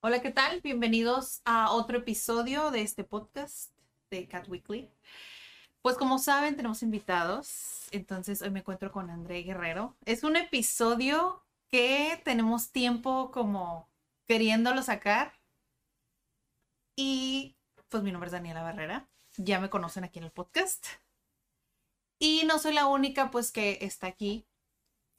Hola, ¿qué tal? Bienvenidos a otro episodio de este podcast de Cat Weekly. Pues como saben, tenemos invitados. Entonces hoy me encuentro con André Guerrero. Es un episodio que tenemos tiempo como queriéndolo sacar. Y pues mi nombre es Daniela Barrera. Ya me conocen aquí en el podcast. Y no soy la única pues que está aquí.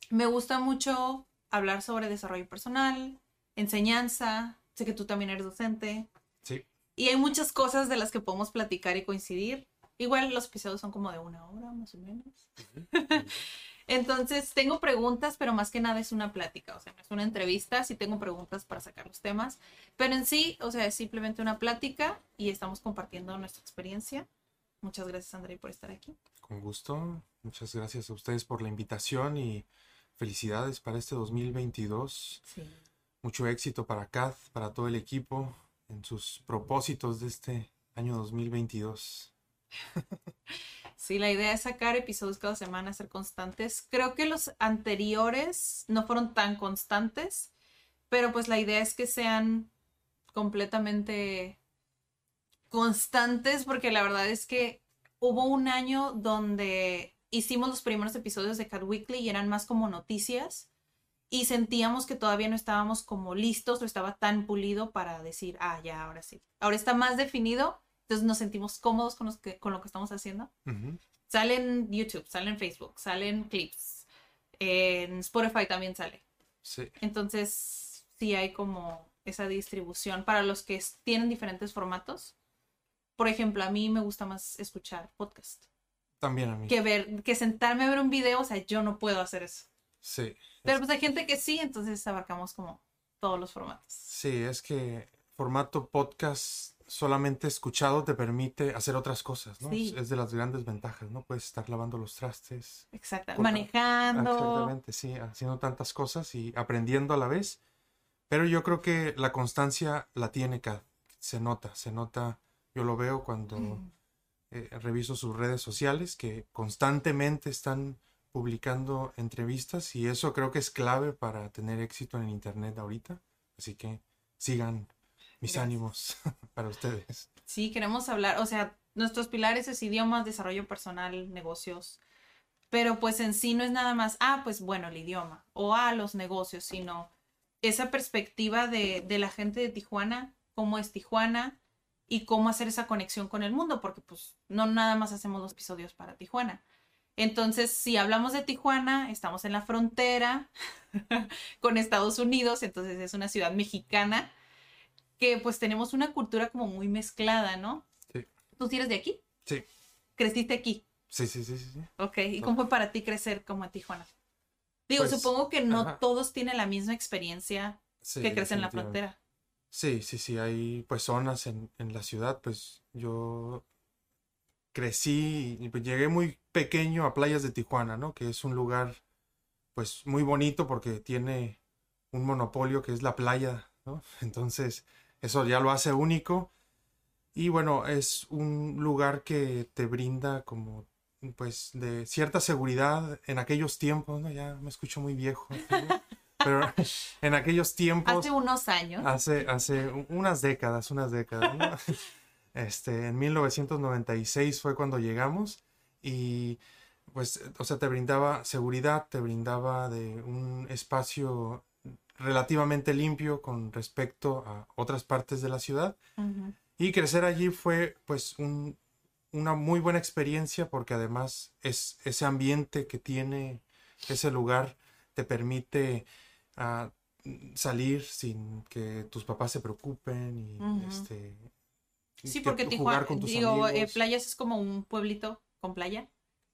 Me gusta mucho hablar sobre desarrollo personal, enseñanza. Sé que tú también eres docente. Sí. Y hay muchas cosas de las que podemos platicar y coincidir. Igual los episodios son como de una hora más o menos. Entonces, tengo preguntas, pero más que nada es una plática, o sea, no es una entrevista, sí tengo preguntas para sacar los temas, pero en sí, o sea, es simplemente una plática y estamos compartiendo nuestra experiencia. Muchas gracias, André, por estar aquí. Con gusto. Muchas gracias a ustedes por la invitación y felicidades para este 2022. Sí. Mucho éxito para CAD, para todo el equipo en sus propósitos de este año 2022. Sí, la idea es sacar episodios cada semana, ser constantes. Creo que los anteriores no fueron tan constantes, pero pues la idea es que sean completamente constantes, porque la verdad es que hubo un año donde hicimos los primeros episodios de Cat Weekly y eran más como noticias y sentíamos que todavía no estábamos como listos o estaba tan pulido para decir, ah, ya, ahora sí. Ahora está más definido entonces nos sentimos cómodos con, los que, con lo que estamos haciendo. Ujú. Sale en YouTube, sale en Facebook, salen clips. En Spotify también sale. Sí. Entonces sí hay como esa distribución para los que tienen diferentes formatos. Por ejemplo, a mí me gusta más escuchar podcast También a mí. que ver, que sentarme a ver un video. O sea, yo no puedo hacer eso. Sí. Pero pues hay gente que sí, entonces abarcamos como todos los formatos. Sí, es que formato podcast solamente escuchado te permite hacer otras cosas, ¿no? Sí. Es de las grandes ventajas, ¿no? Puedes estar lavando los trastes. Exacto. Por- Manejando. Exactamente, sí, haciendo tantas cosas y aprendiendo a la vez. Pero yo creo que la constancia la tiene cada, se nota, se nota, yo lo veo cuando Mm. eh, reviso sus redes sociales que constantemente están publicando entrevistas y eso creo que es clave para tener éxito en el internet ahorita. Así que sigan mis Gracias. ánimos para ustedes. Sí, queremos hablar, o sea, nuestros pilares es idiomas, desarrollo personal, negocios, pero pues en sí no es nada más, ah, pues bueno, el idioma o ah, los negocios, sino esa perspectiva de, de la gente de Tijuana, cómo es Tijuana y cómo hacer esa conexión con el mundo, porque pues no nada más hacemos los episodios para Tijuana. Entonces, si hablamos de Tijuana, estamos en la frontera con Estados Unidos, entonces es una ciudad mexicana que pues tenemos una cultura como muy mezclada, ¿no? Sí. ¿Tú sí eres de aquí? Sí, ¿Creciste aquí? sí, sí, sí, sí. Ok. ¿Y cómo fue para ti crecer como en Tijuana? Digo, Pues, supongo que no ajá. todos tienen la misma experiencia Sí, que crecen en la frontera. Sí, sí, sí, hay pues zonas en, en la ciudad, pues yo crecí y pues, llegué muy pequeño a Playas de Tijuana, ¿no? Que es un lugar pues muy bonito porque tiene un monopolio que es la playa, ¿no? Entonces eso ya lo hace único y bueno, es un lugar que te brinda como pues de cierta seguridad en aquellos tiempos, ¿no? Ya me escucho muy viejo, ¿no? pero en aquellos tiempos... Hace unos años. Hace, hace unas décadas, unas décadas, ¿no? Este, en 1996 fue cuando llegamos y pues, o sea, te brindaba seguridad, te brindaba de un espacio relativamente limpio con respecto a otras partes de la ciudad. Y crecer allí fue pues un- una muy buena experiencia porque además es ese ambiente que tiene ese lugar te permite ah, salir sin que tus papás se preocupen y este Sí, que porque Tijuana, digo, eh. Playas es como un pueblito con playa,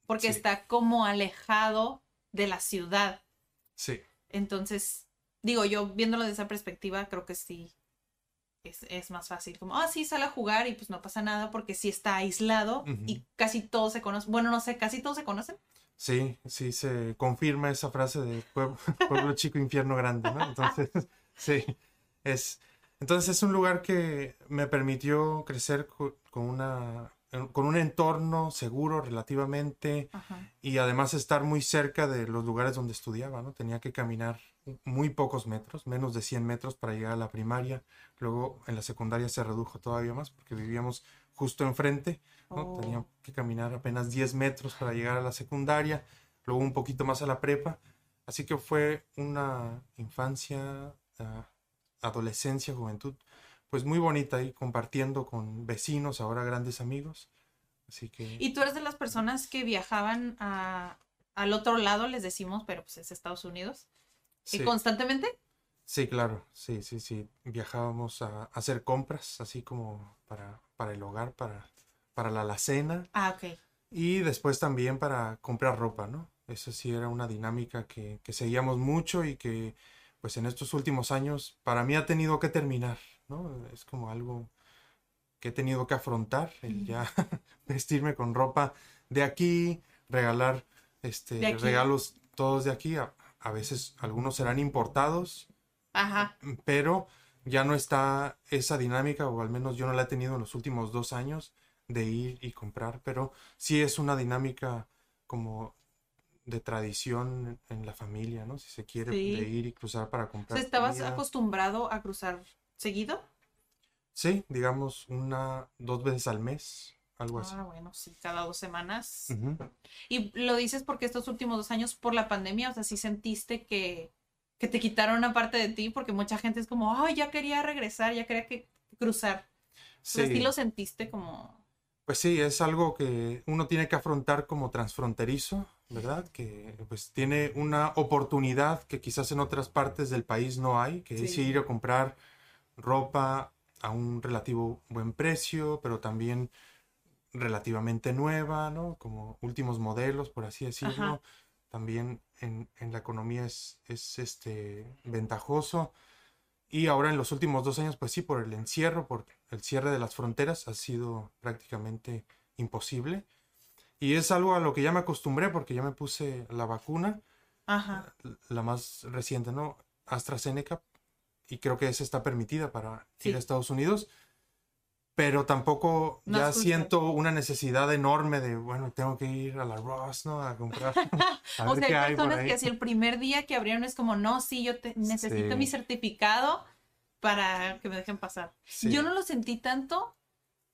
porque Sí. está como alejado de la ciudad. Sí, Entonces, digo, yo viéndolo de esa perspectiva, creo que sí es, es más fácil. Como, ah, sí, sale a jugar y pues no pasa nada porque sí está aislado y casi todos se conocen. Bueno, no sé, casi todos se conocen. sí, sí, se confirma esa frase de pueblo, pueblo chico, infierno grande, ¿no? Entonces, sí, es, entonces es un lugar que me permitió crecer co- con una, con un entorno seguro relativamente Ajá. y además estar muy cerca de los lugares donde estudiaba, ¿no? Tenía que caminar muy pocos metros, menos de 100 metros para llegar a la primaria. Luego en la secundaria se redujo todavía más porque vivíamos justo enfrente, ¿no? Oh. Tenía que caminar apenas 10 metros para llegar a la secundaria, luego un poquito más a la prepa. Así que fue una infancia, ah, adolescencia, juventud, pues muy bonita ahí compartiendo con vecinos, ahora grandes amigos. Así que... Y tú eres de las personas que viajaban a, al otro lado, les decimos, pero pues es Estados Unidos. ¿Y sí. constantemente? Sí, claro, sí, sí, sí. Viajábamos a, a hacer compras, así como para, para el hogar, para, para la alacena Ah, ok. y después también para comprar ropa, ¿no? Eso sí era una dinámica que, que seguíamos mucho y que pues en estos últimos años para mí ha tenido que terminar, ¿no? Es como algo que he tenido que afrontar, el ya vestirme con ropa de aquí, regalar este, aquí. regalos todos de aquí, a, a veces algunos serán importados, Ajá. pero ya no está esa dinámica, o al menos yo no la he tenido en los últimos dos años, de ir y comprar, pero sí es una dinámica como de tradición en la familia, ¿no? Si se quiere, Sí. de ir y cruzar para comprar. ¿Estabas comida. acostumbrado a cruzar seguido? Sí, digamos una, dos veces al mes, algo así. Ah, bueno, sí, cada dos semanas. Y lo dices porque estos últimos dos años por la pandemia, o sea, sí sentiste que, que te quitaron una parte de ti, porque mucha gente es como, ay, ya quería regresar, ya quería que cruzar. Sí Sí. lo sentiste como, Pues sí, es algo que uno tiene que afrontar como transfronterizo, ¿verdad? Que pues tiene una oportunidad que quizás en otras partes del país no hay, que es Sí. ir a comprar ropa a un relativo buen precio, pero también relativamente nueva, ¿no? Como últimos modelos, por así decirlo. Ajá. También en, en la economía es, es este, ventajoso. Y ahora en los últimos dos años, pues sí, por el encierro, por el cierre de las fronteras, ha sido prácticamente imposible. Y es algo a lo que ya me acostumbré porque ya me puse la vacuna, ajá, la más reciente, ¿no? AstraZeneca, y creo que esa está permitida para Sí. ir a Estados Unidos. Pero tampoco No ya siento una necesidad enorme de, bueno, tengo que ir a la Ross, ¿no? A comprar. A o sea, hay personas que así el primer día que abrieron es como, no, sí, yo te- necesito Sí. mi certificado para que me dejen pasar. Sí. Yo no lo sentí tanto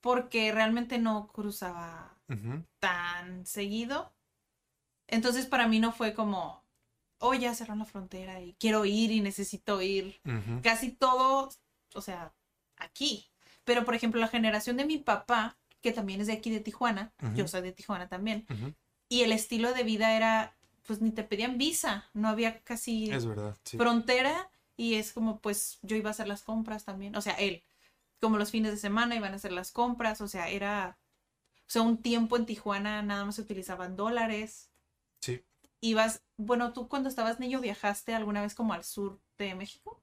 porque realmente no cruzaba Tan seguido. Entonces para mí no fue como, oh, ya cerraron la frontera y quiero ir y necesito ir. Casi todo, o sea, aquí. Pero por ejemplo, la generación de mi papá, que también es de aquí de Tijuana, yo soy de Tijuana también, y el estilo de vida era, pues ni te pedían visa, no había casi Es verdad, sí. frontera y es como pues yo iba a hacer las compras también, o sea, él, como los fines de semana iban a hacer las compras, o sea, era, sea, un tiempo en Tijuana nada más se utilizaban dólares, Sí. ibas, bueno, tú cuando estabas niño viajaste alguna vez como al sur de México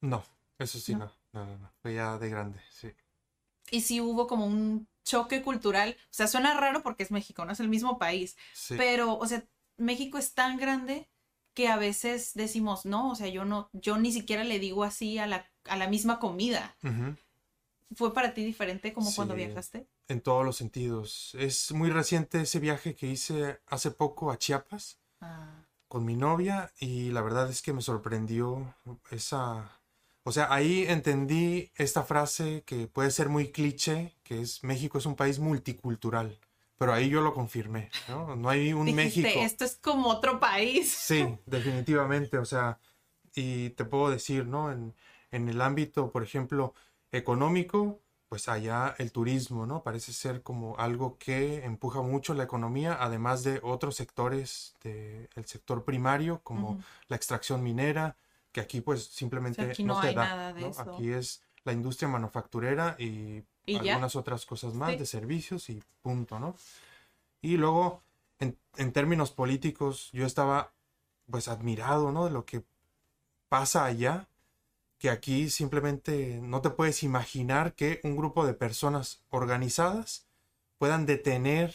No, eso sí, ¿No? no. No, no. Fue ya de grande, sí. y sí hubo como un choque cultural, o sea, suena raro porque es México, no es el mismo país, Sí. pero, o sea, México es tan grande que a veces decimos, no, o sea, yo no, yo ni siquiera le digo así a la, a la misma comida. ¿Fue para ti diferente como cuando viajaste? En todos los sentidos. Es muy reciente ese viaje que hice hace poco a Chiapas Ah, con mi novia y la verdad es que me sorprendió esa... O sea, ahí entendí esta frase que puede ser muy cliché, que es México es un país multicultural, pero ahí yo lo confirmé, ¿no? No hay un dijiste, México. esto es como otro país. Sí, definitivamente, o sea, y te puedo decir, ¿no? En, en el ámbito, por ejemplo, económico, pues allá el turismo, ¿no? Parece ser como algo que empuja mucho la economía, además de otros sectores del sector primario, como la extracción minera, que aquí pues simplemente O sea, aquí no, no se da, nada de ¿no? eso. Aquí es la industria manufacturera y, ¿Y ya? algunas otras cosas más Sí. de servicios y punto, ¿no? Y luego, en, en términos políticos, yo estaba pues admirado, ¿no? De lo que pasa allá, que aquí simplemente no te puedes imaginar que un grupo de personas organizadas puedan detener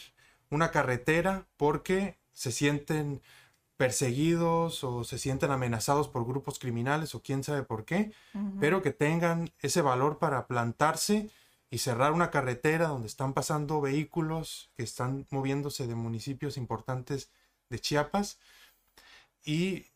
una carretera porque se sienten perseguidos o se sienten amenazados por grupos criminales o quién sabe por qué, pero que tengan ese valor para plantarse y cerrar una carretera donde están pasando vehículos que están moviéndose de municipios importantes de Chiapas. Y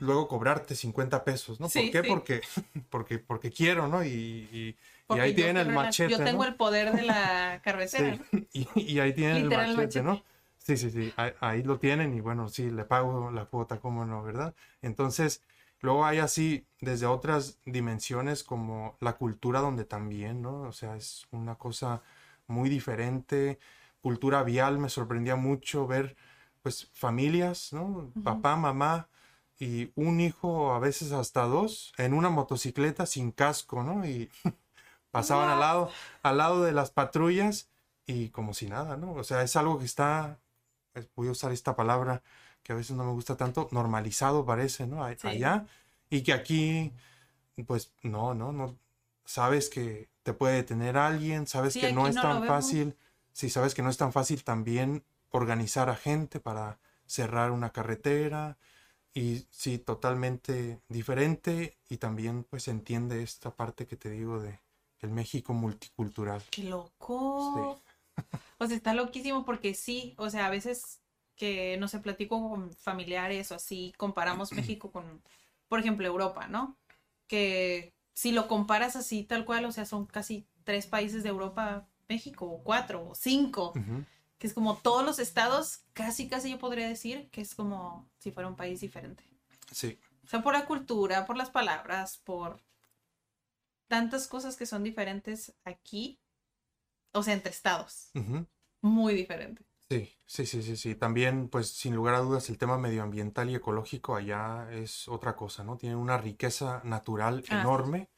luego cobrarte 50 pesos, ¿no? ¿Por qué? Porque, porque, porque quiero, ¿no? Y, ahí tienen el machete. Yo tengo el poder de la carretera. Y, ahí tienen el machete, ¿no? Sí, sí, sí, ahí, lo tienen y bueno, sí, le pago la cuota, ¿cómo no, verdad? Entonces, luego hay así desde otras dimensiones como la cultura donde también, ¿no? O sea, es una cosa muy diferente. Cultura vial, me sorprendía mucho ver pues familias, ¿no? Papá, mamá y un hijo, a veces hasta dos, en una motocicleta sin casco, ¿no? Y pasaban al lado, al lado de las patrullas y como si nada, ¿no? O sea, es algo que está, voy a usar esta palabra que a veces no me gusta tanto, normalizado parece, ¿no? Allá. Y que aquí, pues no, no, no. Sabes que te puede detener alguien, sabes que no es tan fácil. Sí, sabes que no es tan fácil también organizar a gente para cerrar una carretera y sí, totalmente diferente y también pues entiende esta parte que te digo de el México multicultural. ¡Qué loco! O sea, está loquísimo porque sí, o sea, a veces que no sé, platico con familiares o así, comparamos México con, por ejemplo, Europa, ¿no? Que si lo comparas así, tal cual, o sea, son casi tres países de Europa, México, o cuatro, o cinco que es como todos los estados, casi, casi yo podría decir que es como si fuera un país diferente. Sí. O sea, por la cultura, por las palabras, por tantas cosas que son diferentes aquí, o sea, entre estados. Muy diferente. Sí, sí, sí, sí, sí. También, pues, sin lugar a dudas, el tema medioambiental y ecológico allá es otra cosa, ¿no? Tiene una riqueza natural ah, enorme.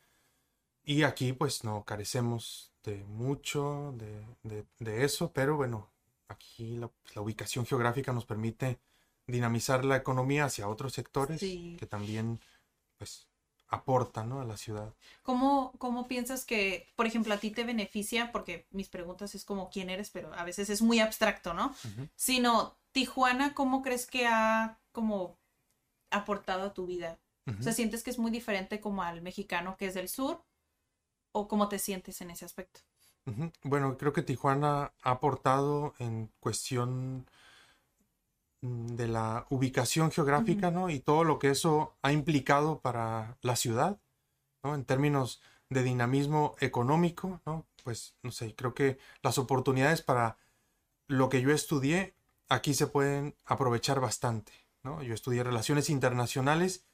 Y aquí, pues, no carecemos de mucho de, de eso, pero bueno, aquí pues, la, ubicación geográfica nos permite dinamizar la economía hacia otros sectores que también pues aportan a la ciudad. ¿Cómo, ¿Cómo piensas que, por ejemplo, a ti te beneficia? Porque mis preguntas es como quién eres, pero a veces es muy abstracto, ¿no? Sino, Tijuana, ¿cómo crees que ha como aportado a tu vida? O sea, ¿sientes que es muy diferente como al mexicano que es del sur? ¿O cómo te sientes en ese aspecto? Bueno, creo que Tijuana ha aportado en cuestión mm, de la ubicación geográfica, ¿no? Y todo lo que eso ha implicado para la ciudad, ¿no? En términos de dinamismo económico, ¿no? Pues, no sé, creo que las oportunidades para lo que yo estudié aquí se pueden aprovechar bastante, ¿no? Yo estudié relaciones internacionales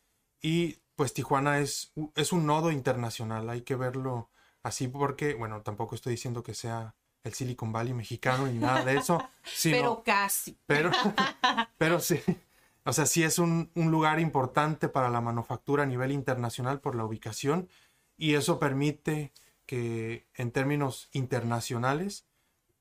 y pues Tijuana es, es un nodo internacional, hay que verlo así porque, bueno, tampoco estoy diciendo que sea el Silicon Valley mexicano ni nada de eso. pero casi. Pero, pero sí. O sea, sí es un, lugar importante para la manufactura a nivel internacional por la ubicación y eso permite que en términos internacionales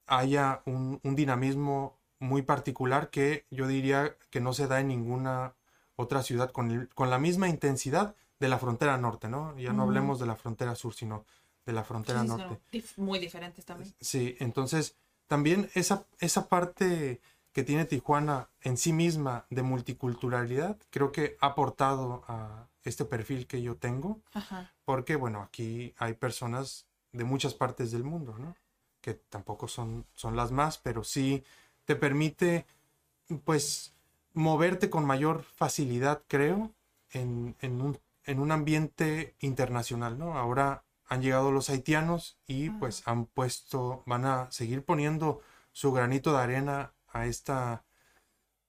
haya un, dinamismo muy particular que yo diría que no se da en ninguna otra ciudad con, con la misma intensidad de la frontera norte, ¿no? Ya no hablemos de la frontera sur, sino de la frontera norte. muy diferentes también. Sí, entonces también esa, esa parte que tiene Tijuana en sí misma de multiculturalidad, creo que ha aportado a este perfil que yo tengo, porque bueno, aquí hay personas de muchas partes del mundo, ¿no? Que tampoco son, son las más, pero sí te permite, pues, moverte con mayor facilidad, creo, en, en, un, en un ambiente internacional, ¿no? Ahora han llegado los haitianos y pues han puesto, van a seguir poniendo su granito de arena a esta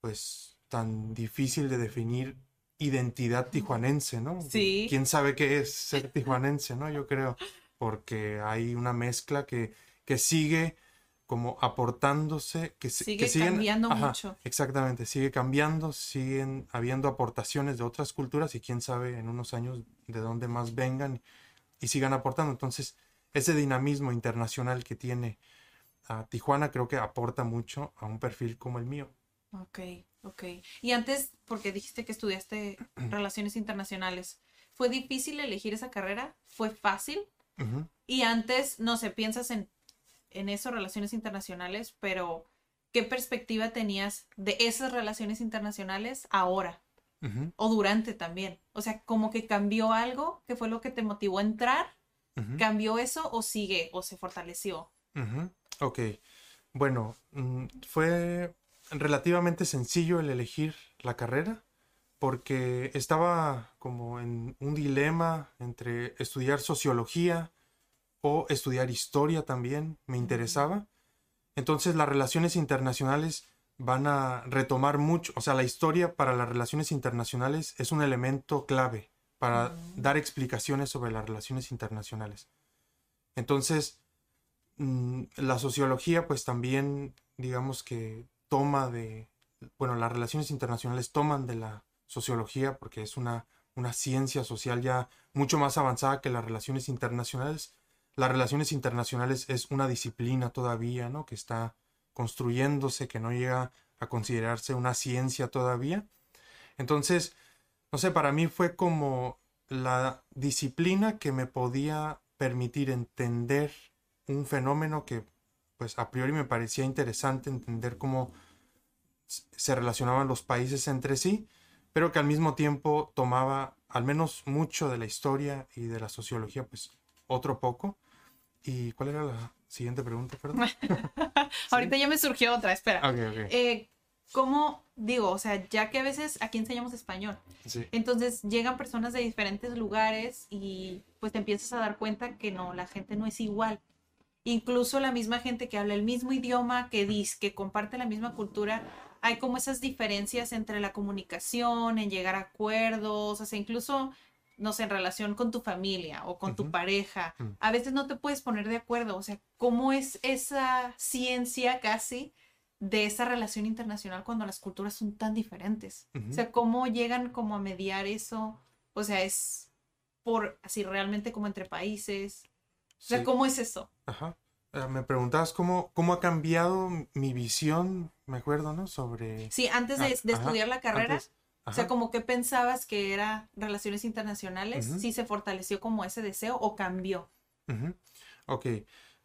pues tan difícil de definir identidad tijuanense, ¿no? Sí. ¿Quién sabe qué es ser tijuanense, no? Yo creo, porque hay una mezcla que, que sigue como aportándose, que sigue que cambiando mucho. Exactamente, sigue cambiando, siguen habiendo aportaciones de otras culturas y quién sabe en unos años de dónde más vengan y sigan aportando. Entonces, ese dinamismo internacional que tiene a Tijuana creo que aporta mucho a un perfil como el mío. Ok, ok. Y antes, porque dijiste que estudiaste relaciones internacionales, ¿fue difícil elegir esa carrera? ¿Fue fácil? Y antes, no sé, piensas en, en eso, relaciones internacionales, pero ¿qué perspectiva tenías de esas relaciones internacionales ahora? O durante también. O sea, como que cambió algo, que fue lo que te motivó a entrar, cambió eso o sigue o se fortaleció. Ujú, Ok. Bueno, mm, fue relativamente sencillo el elegir la carrera porque estaba como en un dilema entre estudiar sociología o estudiar historia también, me interesaba. Entonces las relaciones internacionales van a retomar mucho, o sea, la historia para las relaciones internacionales es un elemento clave para dar explicaciones sobre las relaciones internacionales. Entonces, mm, la sociología pues también digamos que toma de, bueno, las relaciones internacionales toman de la sociología porque es una, una ciencia social ya mucho más avanzada que las relaciones internacionales. Las relaciones internacionales es una disciplina todavía, ¿no? Que está construyéndose, que no llega a considerarse una ciencia todavía. Entonces, no sé, para mí fue como la disciplina que me podía permitir entender un fenómeno que pues a priori me parecía interesante entender cómo se relacionaban los países entre sí, pero que al mismo tiempo tomaba al menos mucho de la historia y de la sociología, pues otro poco. ¿Y cuál era la siguiente pregunta, perdón? Ahorita ya me surgió otra, espera. Ok, ok. Eh, ¿Cómo digo? O sea, ya que a veces aquí enseñamos español, Sí. entonces llegan personas de diferentes lugares y pues te empiezas a dar cuenta que no, la gente no es igual. Incluso la misma gente que habla el mismo idioma, que dice, que comparte la misma cultura, hay como esas diferencias entre la comunicación, en llegar a acuerdos, o sea, incluso, no sé, en relación con tu familia o con tu pareja. Mm. A veces no te puedes poner de acuerdo, o sea, ¿cómo es esa ciencia casi de esa relación internacional cuando las culturas son tan diferentes? O sea, ¿cómo llegan como a mediar eso? O sea, es por así realmente como entre países. O sea, Sí. ¿cómo es eso? Ajá. Eh, me preguntabas cómo, cómo ha cambiado mi visión, me acuerdo, ¿no? Sobre... Sí, antes de, Ah, de ajá, estudiar la carrera, antes- o sea, como que pensabas que era relaciones internacionales, sí se fortaleció como ese deseo o cambió. Ujú. Ok.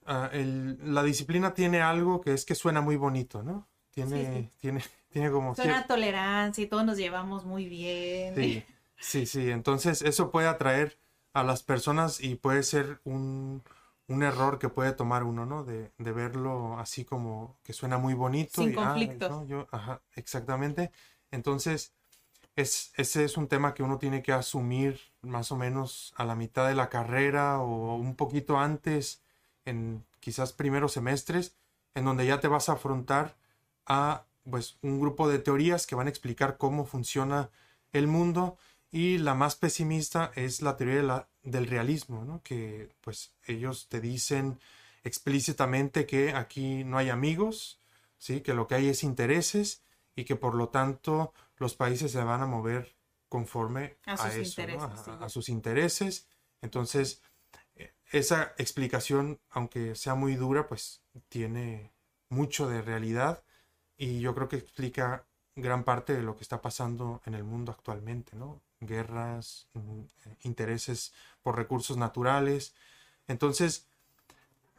Ah, el- la disciplina tiene algo que es que suena muy bonito, ¿no? Tiene, Sí, sí. tiene, tiene como... Suena a tolerancia y todos nos llevamos muy bien. Sí, sí, sí. Entonces eso puede atraer a las personas y puede ser un, un error que puede tomar uno, ¿no? De, de verlo así como que suena muy bonito. Sin y, ah, conflictos. ¿no? Yo, ajá, exactamente. Entonces, es, ese es un tema que uno tiene que asumir más o menos a la mitad de la carrera o un poquito antes, en quizás primeros semestres, en donde ya te vas a afrontar a pues un grupo de teorías que van a explicar cómo funciona el mundo y la más pesimista es la teoría del realismo. Que pues ellos te dicen explícitamente que aquí no hay amigos, ¿sí? Que lo que hay es intereses y que por lo tanto los países se van a mover conforme A a, sus eso, ¿no? intereses, A- sí. a sus intereses. Entonces, eh, esa explicación, aunque sea muy dura, pues tiene mucho de realidad y yo creo que explica gran parte de lo que está pasando en el mundo actualmente, ¿no? Guerras, mm, eh, intereses por recursos naturales. Entonces,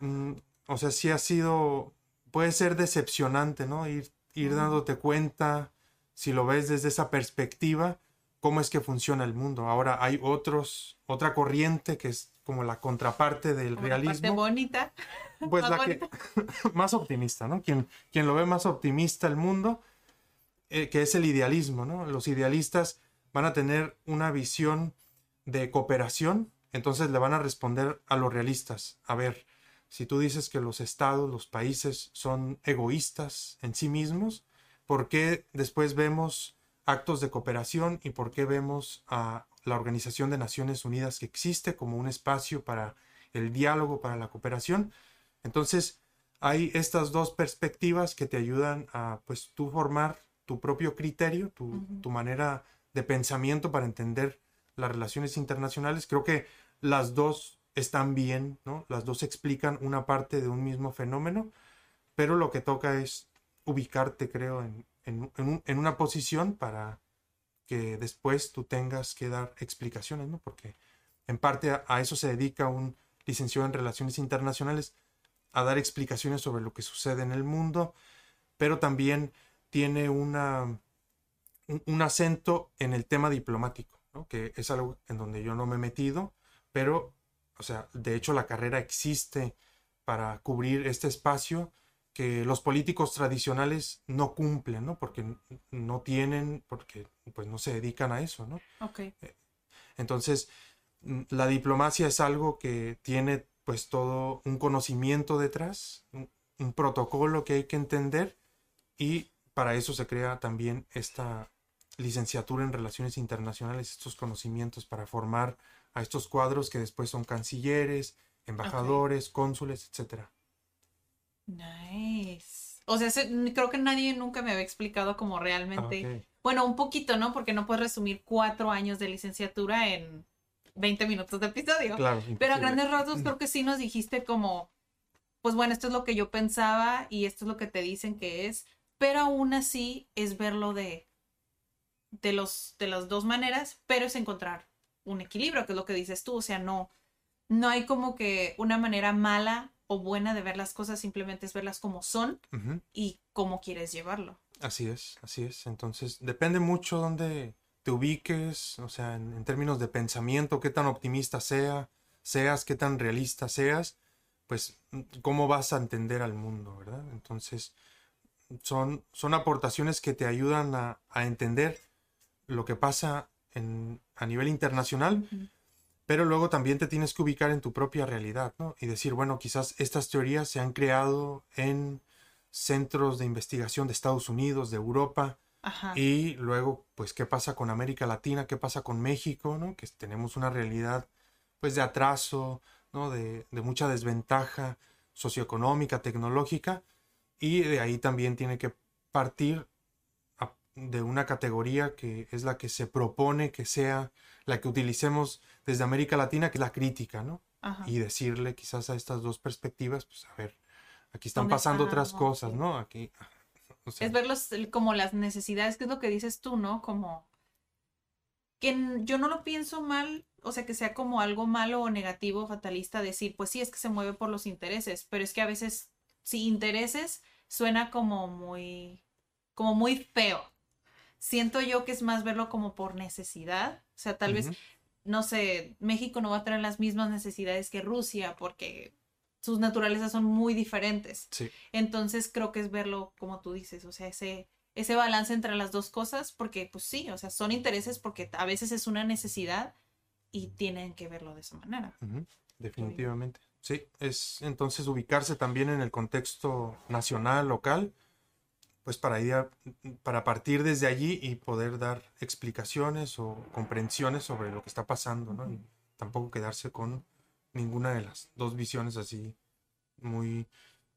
mm, o sea, sí ha sido, puede ser decepcionante, ¿no? Ir, ir dándote cuenta, si lo ves desde esa perspectiva, cómo es que funciona el mundo. Ahora hay otros, otra corriente que es como la contraparte del Como la parte realismo. bonita. Pues más la que más optimista, ¿no? Quien, quien lo ve más optimista el mundo, eh, que es el idealismo, ¿no? Los idealistas van a tener una visión de cooperación, entonces le van a responder a los realistas. A ver, si tú dices que los estados, los países son egoístas en sí mismos, ¿por qué después vemos actos de cooperación y por qué vemos a la Organización de Naciones Unidas que existe como un espacio para el diálogo, para la cooperación? Entonces, hay estas dos perspectivas que te ayudan a, pues, tú formar tu propio criterio, tu, tu manera de pensamiento para entender las relaciones internacionales. Creo que las dos están bien, ¿no? Las dos explican una parte de un mismo fenómeno, pero lo que toca es ubicarte, creo, en, en, en un- en una posición para que después tú tengas que dar explicaciones, ¿no? Porque en parte a, a eso se dedica un licenciado en Relaciones Internacionales, a dar explicaciones sobre lo que sucede en el mundo, pero también tiene una, un, un acento en el tema diplomático, ¿no? Que es algo en donde yo no me he metido, pero, o sea, de hecho la carrera existe para cubrir este espacio que los políticos tradicionales no cumplen, ¿no? Porque no tienen, porque pues no se dedican a eso, ¿no? Ok. Entonces, mm, la diplomacia es algo que tiene pues todo un conocimiento detrás, un, un protocolo que hay que entender y para eso se crea también esta licenciatura en relaciones internacionales, estos conocimientos para formar a estos cuadros que después son cancilleres, embajadores, cónsules, etcétera. Nice. O sea, se- creo que nadie nunca me había explicado como realmente. Ah, ok. Bueno, un poquito, ¿no? Porque no puedes resumir cuatro años de licenciatura en 20 minutos de episodio. Claro, Pero a imposible. grandes rasgos creo que sí nos dijiste como, pues bueno, esto es lo que yo pensaba y esto es lo que te dicen que es, pero aún así es verlo de, de, los, de las dos maneras, pero es encontrar un equilibrio, que es lo que dices tú, o sea, no, no hay como que una manera mala o buena de ver las cosas, simplemente es verlas como son y cómo quieres llevarlo. Así es, así es. Entonces, depende mucho dónde te ubiques, o sea, en, en términos de pensamiento, qué tan optimista sea, seas, qué tan realista seas, pues cómo vas a entender al mundo, ¿verdad? Entonces, son, son aportaciones que te ayudan a, a entender lo que pasa en, a nivel internacional, pero luego también te tienes que ubicar en tu propia realidad, ¿no? Y decir, bueno, quizás estas teorías se han creado en centros de investigación de Estados Unidos, de Europa, Ajá. y luego, pues, ¿qué pasa con América Latina? ¿Qué pasa con México? ¿no? Que tenemos una realidad, pues, de atraso, ¿no? De, de mucha desventaja socioeconómica, tecnológica, y de ahí también tiene que partir de una categoría que es la que se propone que sea la que utilicemos desde América Latina, que es la crítica, ¿no? Ajá. y decirle quizás a estas dos perspectivas, pues a ver, aquí están ¿Dónde pasando otras cosas. ¿no? Aquí, o sea, Es verlos como las necesidades, que es lo que dices tú, ¿no? Como que yo no lo pienso mal, o sea, que sea como algo malo o negativo, fatalista, decir, pues sí, es que se mueve por los intereses, pero es que a veces, si intereses, suena como muy, como muy feo. Siento yo que es más verlo como por necesidad, o sea, tal vez no sé, México no va a tener las mismas necesidades que Rusia porque sus naturalezas son muy diferentes. sí, Entonces creo que es verlo como tú dices, o sea, ese, ese balance entre las dos cosas, porque pues sí, o sea, son intereses porque a veces es una necesidad y tienen que verlo de esa manera. definitivamente. Sí, es entonces ubicarse también en el contexto nacional, local, pues para ir a- para partir desde allí y poder dar explicaciones o comprensiones sobre lo que está pasando, ¿no? Y tampoco quedarse con ninguna de las dos visiones así muy,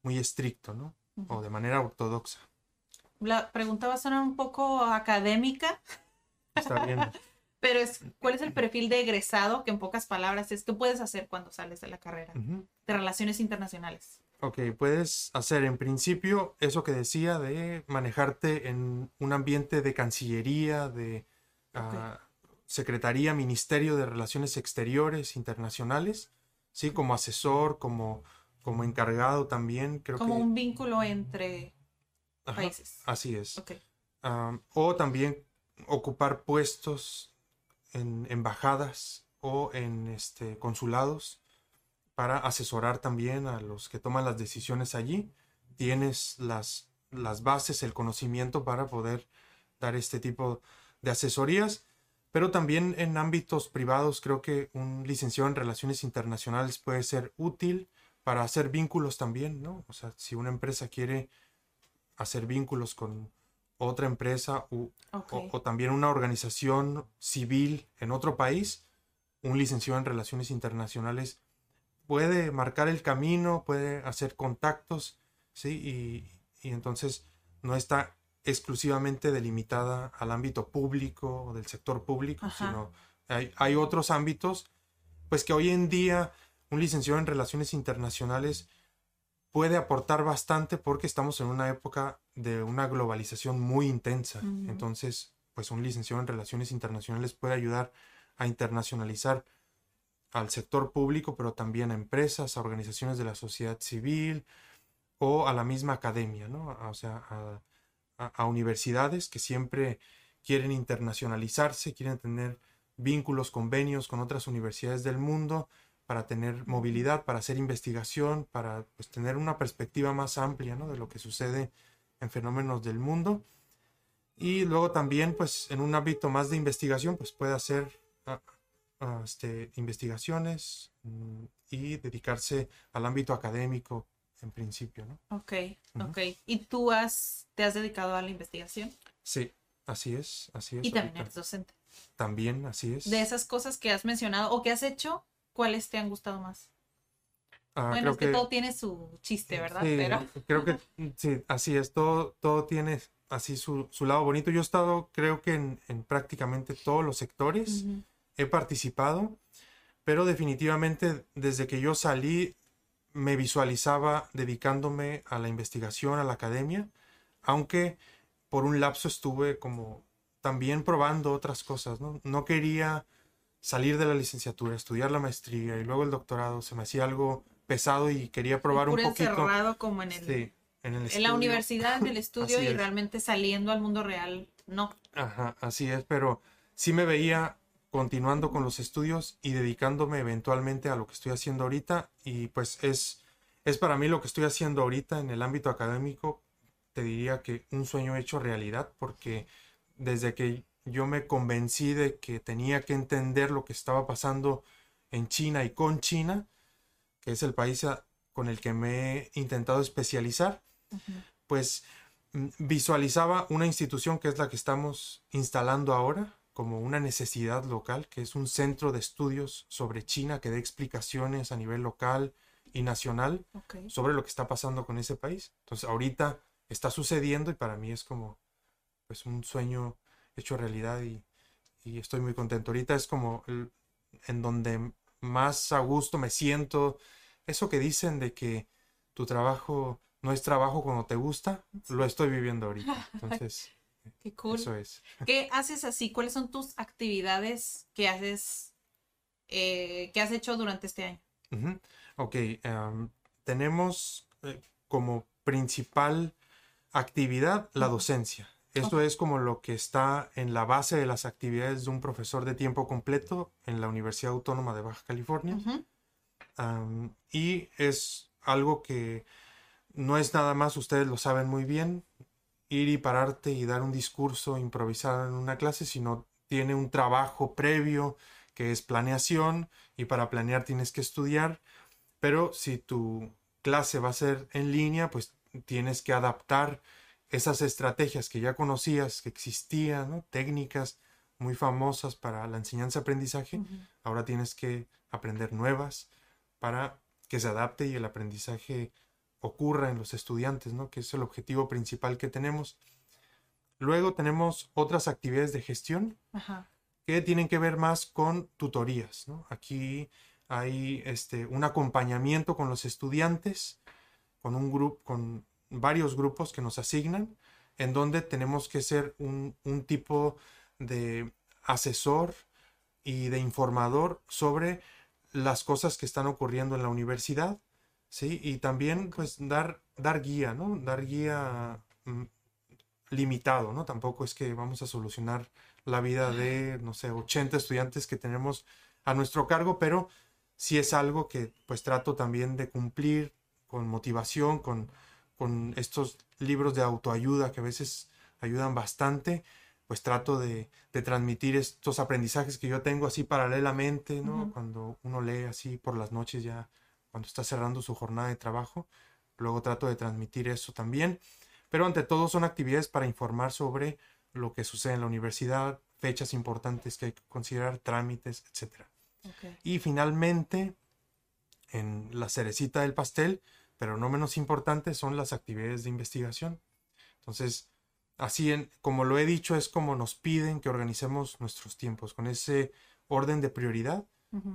muy estricto, ¿no? O de manera ortodoxa. La pregunta va a sonar un poco académica, Está bien. pero es ¿cuál es el perfil de egresado? Que en pocas palabras es ¿qué puedes hacer cuando sales de la carrera de relaciones internacionales? Ok, puedes hacer en principio eso que decía de manejarte en un ambiente de cancillería, de ah, secretaría, ministerio de relaciones exteriores internacionales, sí, como asesor, como, como encargado también, creo Como que un vínculo entre ajá, países. así es. Ok. Am, o también ocupar puestos en embajadas o en este, consulados para asesorar también a los que toman las decisiones allí. Tienes las, las bases, el conocimiento para poder dar este tipo de asesorías, pero también en ámbitos privados creo que un licenciado en relaciones internacionales puede ser útil para hacer vínculos también, ¿no? O sea, si una empresa quiere hacer vínculos con otra empresa u- o, o también una organización civil en otro país, un licenciado en relaciones internacionales puede marcar el camino, puede hacer contactos, ¿sí? Y, y entonces no está exclusivamente delimitada al ámbito público o del sector público, Ajá. sino hay, hay otros ámbitos, pues que hoy en día un licenciado en relaciones internacionales puede aportar bastante porque estamos en una época de una globalización muy intensa. Entonces, pues un licenciado en relaciones internacionales puede ayudar a internacionalizar al sector público, pero también a empresas, a organizaciones de la sociedad civil o a la misma academia, ¿no? O sea, a, a- a universidades que siempre quieren internacionalizarse, quieren tener vínculos, convenios con otras universidades del mundo para tener movilidad, para hacer investigación, para pues, tener una perspectiva más amplia ¿no? de lo que sucede en fenómenos del mundo. Y luego también, pues, en un ámbito más de investigación, pues puede hacer este, investigaciones mm, y dedicarse al ámbito académico en principio, ¿no? Ok, Ujú. ok. ¿Y tú has, te has dedicado a la investigación? Sí, así es, así es. Y también ahorita. eres docente. También, así es. De esas cosas que has mencionado o que has hecho, ¿cuáles te han gustado más? Ah, bueno, creo es que, todo tiene su chiste, ¿verdad? Sí, Pero creo que sí, así es, todo, todo tiene así su, su lado bonito. Yo he estado, creo que en, en prácticamente todos los sectores. He participado, pero definitivamente desde que yo salí me visualizaba dedicándome a la investigación, a la academia, aunque por un lapso estuve como también probando otras cosas, ¿no? No quería salir de la licenciatura, estudiar la maestría y luego el doctorado, se me hacía algo pesado y quería probar un poquito. encerrado como en el Sí, en el en la universidad, en el estudio y es. realmente saliendo al mundo real, no. Ajá, así es, pero sí me veía continuando con los estudios y dedicándome eventualmente a lo que estoy haciendo ahorita. Y pues es, es para mí lo que estoy haciendo ahorita en el ámbito académico, te diría que un sueño hecho realidad porque desde que yo me convencí de que tenía que entender lo que estaba pasando en China y con China, que es el país con el que me he intentado especializar, pues mm, visualizaba una institución que es la que estamos instalando ahora como una necesidad local, que es un centro de estudios sobre China que dé explicaciones a nivel local y nacional sobre lo que está pasando con ese país. Entonces, ahorita está sucediendo y para mí es como pues un sueño hecho realidad y, y estoy muy contento. Ahorita es como el- en donde más a gusto me siento. Eso que dicen de que tu trabajo no es trabajo cuando te gusta, lo estoy viviendo ahorita. Entonces, Qué cool. eso es. ¿Qué haces así? ¿Cuáles son tus actividades que haces, eh, que has hecho durante este año? Ujú. Ok, em, tenemos eh, como principal actividad la docencia. Esto es como lo que está en la base de las actividades de un profesor de tiempo completo en la Universidad Autónoma de Baja California. Ujú. Am, y es algo que no es nada más, ustedes lo saben muy bien, ir y pararte y dar un discurso improvisado en una clase, sino tiene un trabajo previo que es planeación y para planear tienes que estudiar, pero si tu clase va a ser en línea, pues tienes que adaptar esas estrategias que ya conocías, que existían, ¿no? técnicas muy famosas para la enseñanza-aprendizaje, ahora tienes que aprender nuevas para que se adapte y el aprendizaje ocurra en los estudiantes, ¿no? que es el objetivo principal que tenemos. Luego tenemos otras actividades de gestión Ajá. que tienen que ver más con tutorías. ¿no? Aquí hay este, un acompañamiento con los estudiantes, con un grupo, con varios grupos que nos asignan, en donde tenemos que ser un, un tipo de asesor y de informador sobre las cosas que están ocurriendo en la universidad, ¿sí? Y también, pues, dar, dar guía, ¿no? Dar guía mm, limitado, ¿no? Tampoco es que vamos a solucionar la vida de, no sé, 80 estudiantes que tenemos a nuestro cargo, pero sí es algo que, pues, trato también de cumplir con motivación, con, con estos libros de autoayuda que a veces ayudan bastante, pues trato de, de transmitir estos aprendizajes que yo tengo así paralelamente, ¿no? Cuando uno lee así por las noches ya, cuando está cerrando su jornada de trabajo, luego trato de transmitir eso también, pero ante todo son actividades para informar sobre lo que sucede en la universidad, fechas importantes que hay que considerar, trámites. Ok. Y finalmente, en la cerecita del pastel, pero no menos importante, son las actividades de investigación. Entonces, así en, como lo he dicho, es como nos piden que organicemos nuestros tiempos, con ese orden de prioridad.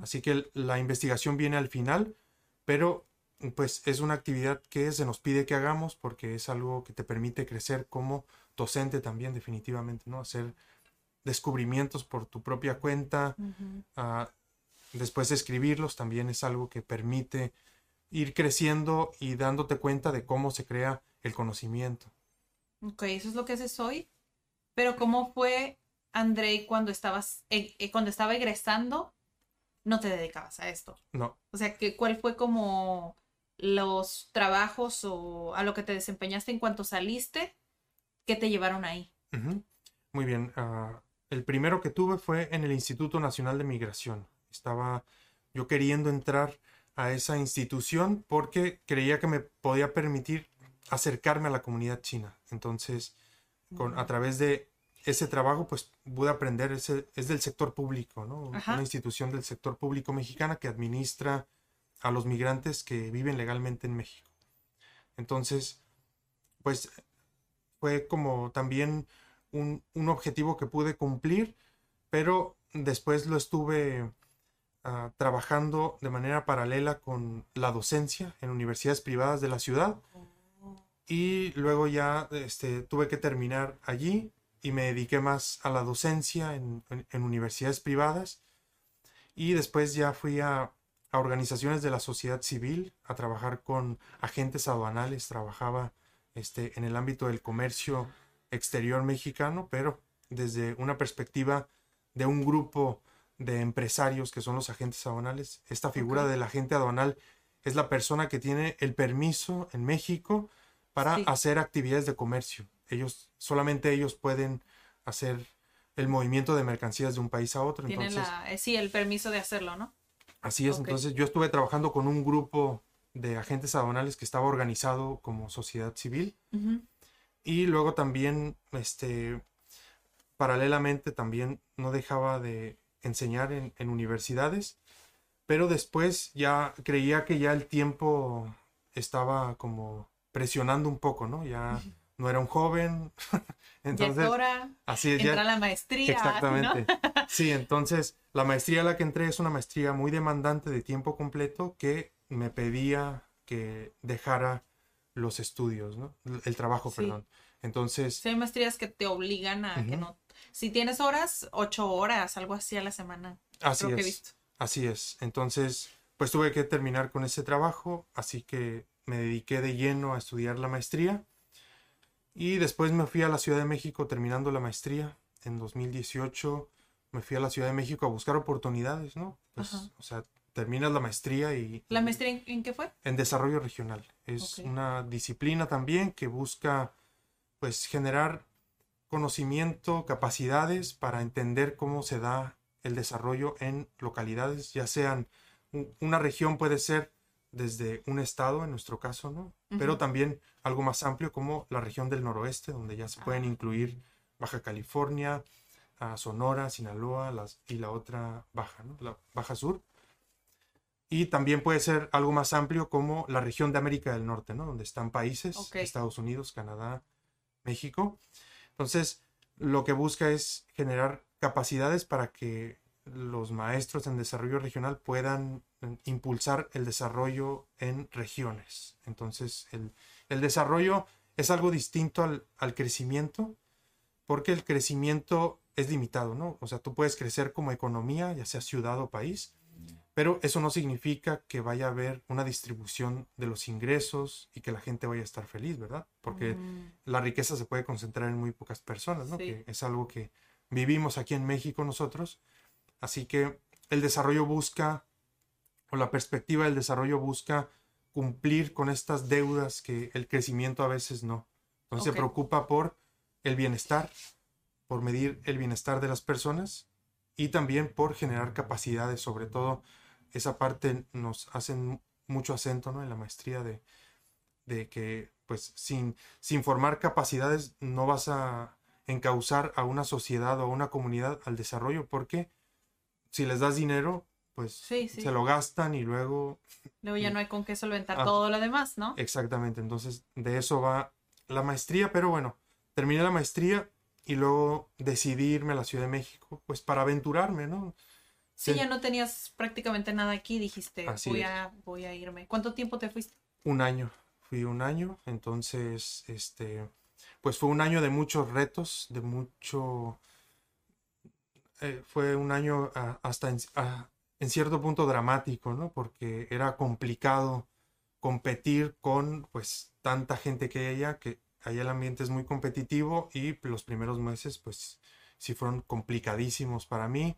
Así que la investigación viene al final, pero pues es una actividad que se nos pide que hagamos porque es algo que te permite crecer como docente también definitivamente, ¿no? Hacer descubrimientos por tu propia cuenta, ah, después de escribirlos también es algo que permite ir creciendo y dándote cuenta de cómo se crea el conocimiento. Ok, eso es lo que haces hoy. Pero ¿cómo fue, Andrei, cuando estabas, eh, eh, cuando estaba egresando? No te dedicabas a esto. No. O sea, que, ¿cuál fue como los trabajos o a lo que te desempeñaste en cuanto saliste que te llevaron ahí? Muy bien. Ah, el primero que tuve fue en el Instituto Nacional de Migración. Estaba yo queriendo entrar a esa institución porque creía que me podía permitir acercarme a la comunidad china. Entonces, con, a través de ese trabajo, pues pude aprender, ese, es del sector público, ¿no? Una institución del sector público mexicana que administra a los migrantes que viven legalmente en México. Entonces, pues fue como también un, objetivo que pude cumplir, pero después lo estuve ah, trabajando de manera paralela con la docencia en universidades privadas de la ciudad. Y luego ya este, tuve que terminar allí y me dediqué más a la docencia en, universidades privadas. Y después ya fui a, a, organizaciones de la sociedad civil, a trabajar con agentes aduanales, trabajaba este, en el ámbito del comercio exterior mexicano, pero desde una perspectiva de un grupo de empresarios que son los agentes aduanales. Esta figura del agente aduanal es la persona que tiene el permiso en México para hacer actividades de comercio. Ellos, solamente ellos pueden hacer el movimiento de mercancías de un país a otro. Tienen la, eh, sí, el permiso de hacerlo, ¿no? Así es, entonces yo estuve trabajando con un grupo de agentes aduanales que estaba organizado como sociedad civil. Y luego también, este, paralelamente también no dejaba de enseñar en, en universidades, pero después ya creía que ya el tiempo estaba como presionando un poco, ¿no? Ya no era un joven. entonces, ahora así es, entra la maestría. Exactamente. Sí, entonces la maestría a la que entré es una maestría muy demandante de tiempo completo que me pedía que dejara los estudios, ¿no? El trabajo, perdón. Entonces... Sí, hay maestrías que te obligan a que no... Si tienes horas, ocho horas, algo así a la semana. Así es. Así es. Entonces, pues tuve que terminar con ese trabajo, así que me dediqué de lleno a estudiar la maestría. Y después me fui a la Ciudad de México terminando la maestría. En 2018 me fui a la Ciudad de México a buscar oportunidades, ¿no? Pues, o sea, terminas la maestría y... ¿La maestría en, qué fue? En desarrollo regional. Es una disciplina también que busca, pues, generar conocimiento, capacidades para entender cómo se da el desarrollo en localidades, ya sean una región puede ser desde un estado, en nuestro caso, ¿no? Pero también algo más amplio como la región del noroeste, donde ya se pueden ah. incluir Baja California, Sonora, Sinaloa las, y la otra Baja, ¿no? La Baja Sur. Y también puede ser algo más amplio como la región de América del Norte, ¿no? Donde están países, Estados Unidos, Canadá, México. Entonces, lo que busca es generar capacidades para que los maestros en desarrollo regional puedan impulsar el desarrollo en regiones. Entonces, el, desarrollo es algo distinto al, al, crecimiento, porque el crecimiento es limitado, ¿no? O sea, tú puedes crecer como economía, ya sea ciudad o país, pero eso no significa que vaya a haber una distribución de los ingresos y que la gente vaya a estar feliz, ¿verdad? Porque mm. la riqueza se puede concentrar en muy pocas personas, ¿no? Que es algo que vivimos aquí en México nosotros. Así que el desarrollo busca, o la perspectiva del desarrollo busca cumplir con estas deudas que el crecimiento a veces no. Entonces se preocupa por el bienestar, por medir el bienestar de las personas y también por generar capacidades, sobre todo esa parte nos hacen mucho acento ¿no? en la maestría de, de que pues sin, sin formar capacidades no vas a encauzar a una sociedad o a una comunidad al desarrollo porque si les das dinero pues se lo gastan y luego... Luego ya no hay con qué solventar ah. todo lo demás, ¿no? Exactamente, entonces de eso va la maestría, pero bueno, terminé la maestría y luego decidí irme a la Ciudad de México, pues para aventurarme, ¿no? Sí, Sí. ya no tenías prácticamente nada aquí, dijiste, Así voy es. a, voy a irme. ¿Cuánto tiempo te fuiste? Un año, fui un año, entonces, este, pues fue un año de muchos retos, de mucho, eh, fue un año ah, hasta en, ah, en cierto punto dramático, ¿no? Porque era complicado competir con, pues, tanta gente que hay que allá el ambiente es muy competitivo y los primeros meses, pues, sí fueron complicadísimos para mí,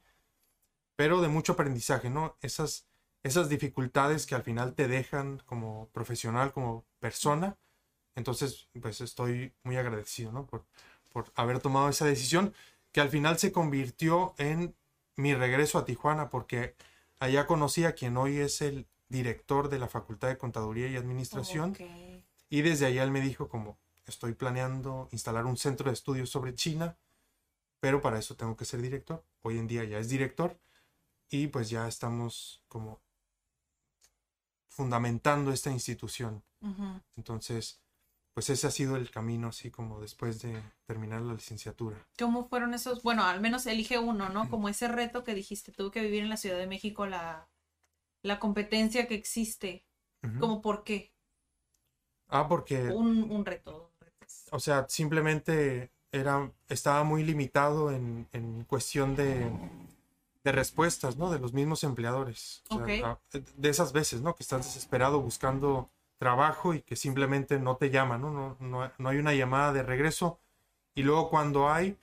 pero de mucho aprendizaje, ¿no? Esas esas dificultades que al final te dejan como profesional, como persona. Entonces, pues estoy muy agradecido, ¿no? Por, por haber tomado esa decisión, que al final se convirtió en mi regreso a Tijuana, porque allá conocí a quien hoy es el director de la Facultad de Contaduría y Administración. Y desde allá él me dijo como, estoy planeando instalar un centro de estudios sobre China, pero para eso tengo que ser director. Hoy en día ya es director y pues ya estamos como fundamentando esta institución. Entonces, pues ese ha sido el camino así como después de terminar la licenciatura. ¿Cómo fueron esos? Bueno, al menos elige uno, ¿no? Como ese reto que dijiste, tuve que vivir en la Ciudad de México la, la competencia que existe. ¿Cómo por qué? Ah, porque, Un, un reto. o sea, simplemente era, estaba muy limitado en, en cuestión de, de respuestas, ¿no? De los mismos empleadores. O sea, Ok. ah, de esas veces, ¿no? Que estás desesperado buscando trabajo y que simplemente no te llaman, ¿no? No, no, no hay una llamada de regreso. Y luego cuando hay,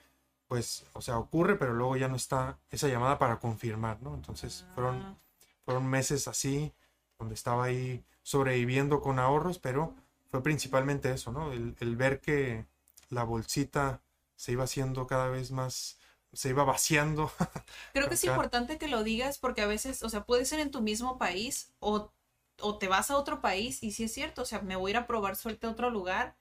pues, o sea, ocurre, pero luego ya no está esa llamada para confirmar, ¿no? Entonces fueron, fueron meses así, donde estaba ahí sobreviviendo con ahorros, pero fue principalmente eso, ¿no? El, el ver que la bolsita se iba haciendo cada vez más, se iba vaciando. Creo que es importante que lo digas porque a veces, o sea, puede ser en tu mismo país o, o te vas a otro país y sí es cierto, o sea, me voy a ir a probar suerte a otro lugar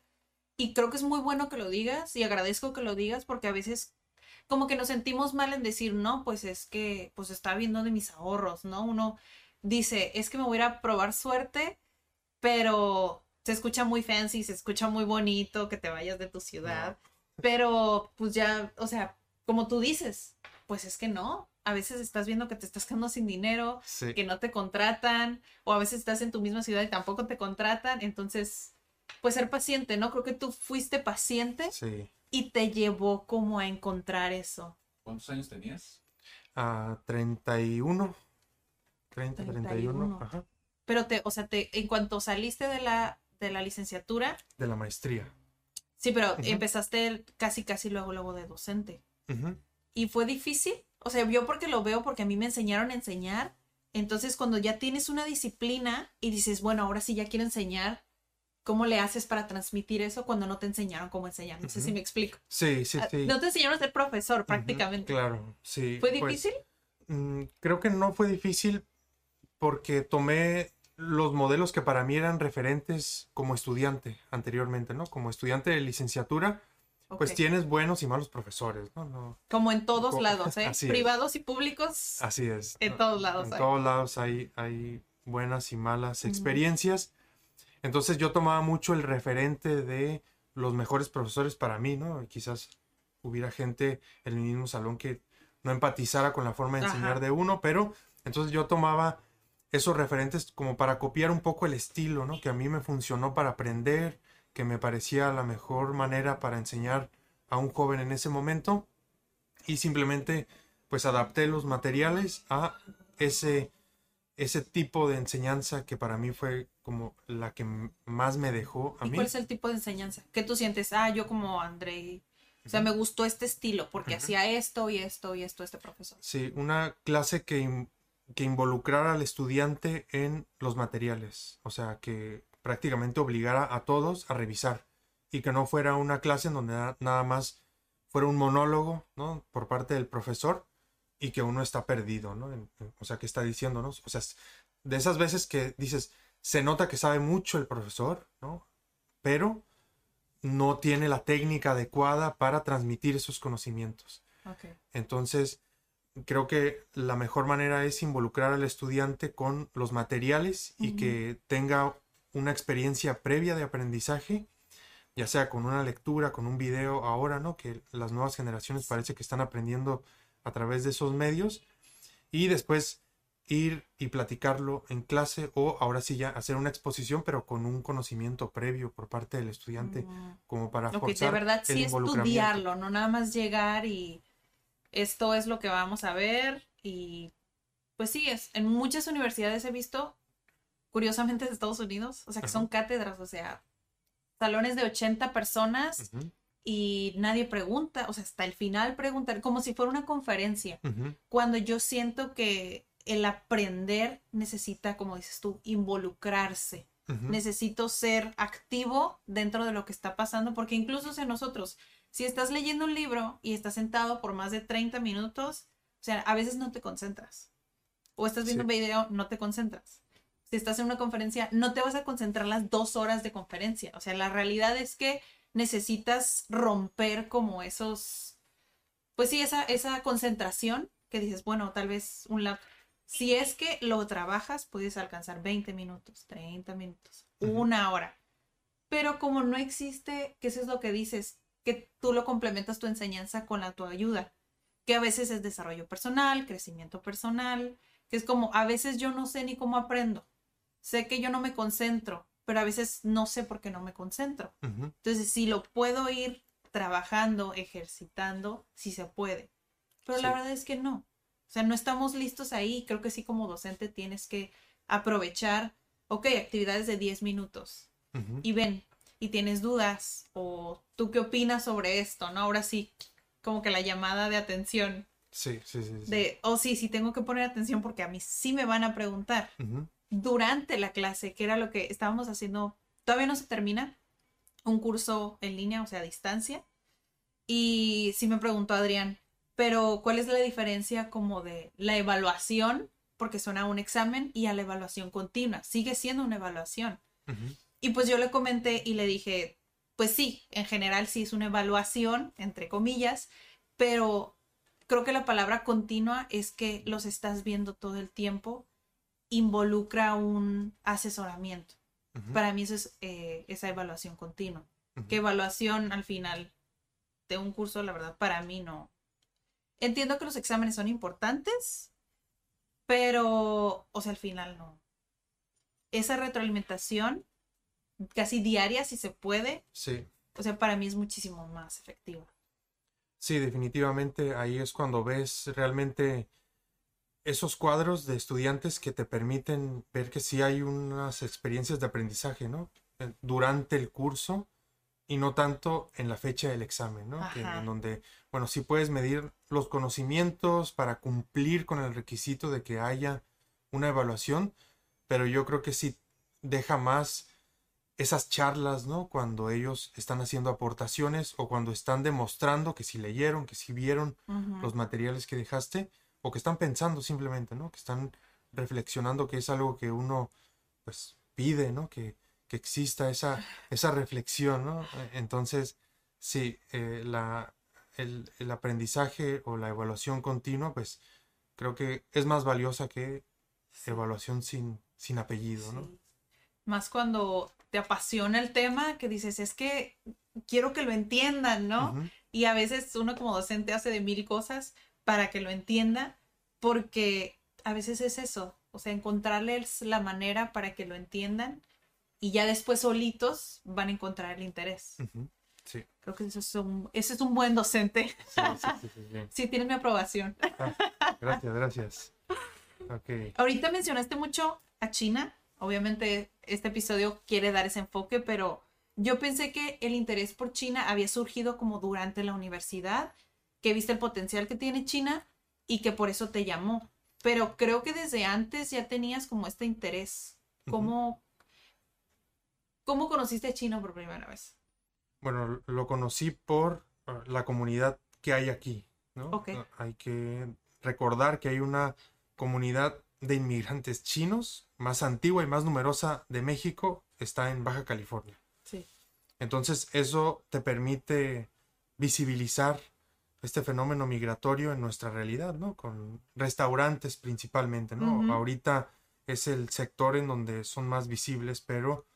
y creo que es muy bueno que lo digas y agradezco que lo digas porque a veces como que nos sentimos mal en decir, no, pues es que, pues está viendo de mis ahorros, ¿no? Uno dice, es que me voy a ir a probar suerte, pero se escucha muy fancy, se escucha muy bonito que te vayas de tu ciudad, pero pues ya, o sea, como tú dices, pues es que no. A veces estás viendo que te estás quedando sin dinero, Sí. que no te contratan, o a veces estás en tu misma ciudad y tampoco te contratan. Entonces, pues ser paciente, ¿no? Creo que tú fuiste paciente Sí. y te llevó como a encontrar eso. ¿Cuántos años tenías? A 31. 30, 31. 31. Ajá. Pero te, o sea, te, en cuanto saliste de la, de la licenciatura, De la maestría. sí, pero empezaste casi, casi luego, luego de docente. ¿Y fue difícil? O sea, yo porque lo veo, porque a mí me enseñaron a enseñar. Entonces, cuando ya tienes una disciplina y dices, bueno, ahora sí ya quiero enseñar, ¿cómo le haces para transmitir eso cuando no te enseñaron cómo enseñar? No sé si me explico. Sí, sí, Ah, sí. No te enseñaron a ser profesor prácticamente. Claro, sí. ¿Fue pues, difícil? mm, creo que no fue difícil porque tomé los modelos que para mí eran referentes como estudiante anteriormente, ¿no? Como estudiante de licenciatura, pues Ok. tienes buenos y malos profesores, ¿no? no Como en todos lados, ¿eh? así es. Privados y públicos. así es. En todos lados En hay. todos lados hay, hay buenas y malas experiencias. Entonces yo tomaba mucho el referente de los mejores profesores para mí, ¿no? Quizás hubiera gente en el mismo salón que no empatizara con la forma de enseñar Ajá. de uno, pero entonces yo tomaba esos referentes como para copiar un poco el estilo, ¿no? Que a mí me funcionó para aprender, que me parecía la mejor manera para enseñar a un joven en ese momento y simplemente pues adapté los materiales a ese ese tipo de enseñanza que para mí fue como la que más me dejó a ¿Y mí. cuál es el tipo de enseñanza? ¿Qué tú sientes? Ah, yo como André. O sea, me gustó este estilo porque hacía esto y esto y esto este profesor. Sí, una clase que, que involucrara al estudiante en los materiales, o sea, que prácticamente obligara a todos a revisar y que no fuera una clase en donde na- nada más fuera un monólogo, ¿no? Por parte del profesor y que uno está perdido, ¿no? En- en- o sea, que está diciéndonos, o sea, de esas veces que dices, se nota que sabe mucho el profesor, ¿no? Pero no tiene la técnica adecuada para transmitir esos conocimientos. Entonces, creo que la mejor manera es involucrar al estudiante con los materiales y que tenga una experiencia previa de aprendizaje, ya sea con una lectura, con un video ahora, ¿no? Que las nuevas generaciones parece que están aprendiendo a través de esos medios y después ir y platicarlo en clase o ahora sí ya hacer una exposición pero con un conocimiento previo por parte del estudiante Mm. como para Ok, forzar de verdad el sí estudiarlo, no nada más llegar y esto es lo que vamos a ver y pues sí, es, en muchas universidades he visto, curiosamente de Estados Unidos, o sea que Ajá. son cátedras, o sea, salones de 80 personas y nadie pregunta, o sea, hasta el final preguntar, como si fuera una conferencia, cuando yo siento que el aprender necesita, como dices tú, involucrarse necesito ser activo dentro de lo que está pasando, porque incluso si nosotros, si estás leyendo un libro y estás sentado por más de 30 minutos, o sea, a veces no te concentras. O estás viendo Sí. un video, no te concentras. Si estás en una conferencia, no te vas a concentrar las dos horas de conferencia. O sea, la realidad es que necesitas romper como esos, pues sí, esa, esa concentración que dices, bueno, tal vez un lap. Si es que lo trabajas, puedes alcanzar 20 minutos, 30 minutos, una hora. Pero como no existe, que eso es lo que dices, que tú lo complementas tu enseñanza con la tu ayuda, que a veces es desarrollo personal, crecimiento personal, que es como a veces yo no sé ni cómo aprendo. Sé que yo no me concentro, pero a veces no sé por qué no me concentro. Entonces, si lo puedo ir trabajando, ejercitando, sí se puede. Pero la verdad es que no. O sea, no estamos listos ahí. Creo que sí como docente tienes que aprovechar, ok, actividades de 10 minutos. Y ven, y tienes dudas, o tú qué opinas sobre esto, ¿no? Ahora sí, como que la llamada de atención, Sí, sí, sí. sí. de, oh sí, sí tengo que poner atención porque a mí sí me van a preguntar durante la clase, que era lo que estábamos haciendo, todavía no se termina, un curso en línea, o sea, a distancia. Y sí me preguntó Adrián, pero ¿cuál es la diferencia como de la evaluación, porque suena a un examen, y a la evaluación continua? Sigue siendo una evaluación. Y pues yo le comenté y le dije, pues sí, en general sí es una evaluación, entre comillas, pero creo que la palabra continua es que los estás viendo todo el tiempo, involucra un asesoramiento. Para mí eso es eh, esa evaluación continua. Ujú. Que evaluación al final de un curso, la verdad, para mí no. Entiendo que los exámenes son importantes, pero, o sea, al final no. Esa retroalimentación, casi diaria, si se puede, Sí. o sea, para mí es muchísimo más efectiva. Sí, definitivamente ahí es cuando ves realmente esos cuadros de estudiantes que te permiten ver que sí hay unas experiencias de aprendizaje, ¿no? Durante el curso y no tanto en la fecha del examen, ¿no? Que en donde, bueno, sí puedes medir los conocimientos para cumplir con el requisito de que haya una evaluación, pero yo creo que sí deja más esas charlas, ¿no? Cuando ellos están haciendo aportaciones o cuando están demostrando que sí leyeron, que sí vieron los materiales que dejaste o que están pensando simplemente, ¿no? Que están reflexionando que es algo que uno pues pide, ¿no? Que, que exista esa, esa reflexión, ¿no? Eh, Entonces, sí, eh, la, el, el aprendizaje o la evaluación continua, pues creo que es más valiosa que evaluación sin, sin apellido, ¿no? Sí. Más cuando te apasiona el tema, que dices, es que quiero que lo entiendan, ¿no? Y a veces uno como docente hace de mil cosas para que lo entienda, porque a veces es eso, o sea, encontrarles la manera para que lo entiendan y ya después solitos van a encontrar el interés. ujú, Sí, Creo que eso es un, ese es un buen docente. sí, sí, sí, sí, tienes mi aprobación. Gracias, gracias. Ok. Ahorita mencionaste mucho a China. Obviamente este episodio quiere dar ese enfoque, pero yo pensé que el interés por China había surgido como durante la universidad, que viste el potencial que tiene China y que por eso te llamó. Pero creo que desde antes ya tenías como este interés. ¿Cómo, ¿cómo conociste a China por primera vez? Bueno, lo conocí por uh, la comunidad que hay aquí, ¿no? Ok. Uh, Hay que recordar que hay una comunidad de inmigrantes chinos más antigua y más numerosa de México, está en Baja California. Sí. Entonces, eso te permite visibilizar este fenómeno migratorio en nuestra realidad, ¿no? Con restaurantes principalmente, ¿no? Ujú. Ahorita es el sector en donde son más visibles, pero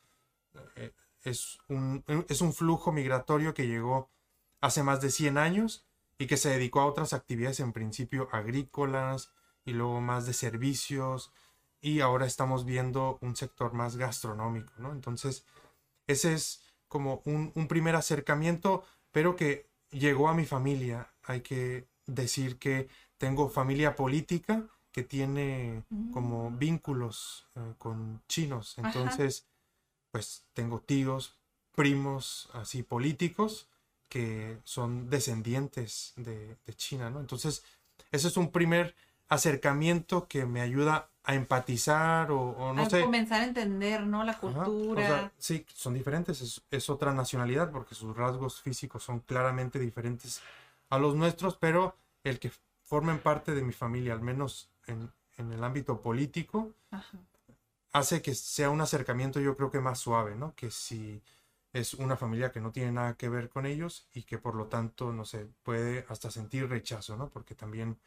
eh, es un, es un flujo migratorio que llegó hace más de 100 años y que se dedicó a otras actividades en principio agrícolas y luego más de servicios y ahora estamos viendo un sector más gastronómico, ¿no? Entonces, ese es como un, un primer acercamiento, pero que llegó a mi familia. Hay que decir que tengo familia política que tiene como vínculos eh, con chinos. Ajá. Entonces, pues tengo tíos, primos así políticos que son descendientes de, de China, ¿no? Entonces, ese es un primer acercamiento que me ayuda a empatizar o, o no a sé. comenzar a entender, ¿no? La Ajá, cultura. O sea, sí, son diferentes, es, es otra nacionalidad porque sus rasgos físicos son claramente diferentes a los nuestros, pero el que formen parte de mi familia, al menos en, en el ámbito político, Ajá. hace que sea un acercamiento yo creo que más suave, ¿no? Que si es una familia que no tiene nada que ver con ellos y que por lo tanto, no sé, puede hasta sentir rechazo, ¿no? Porque también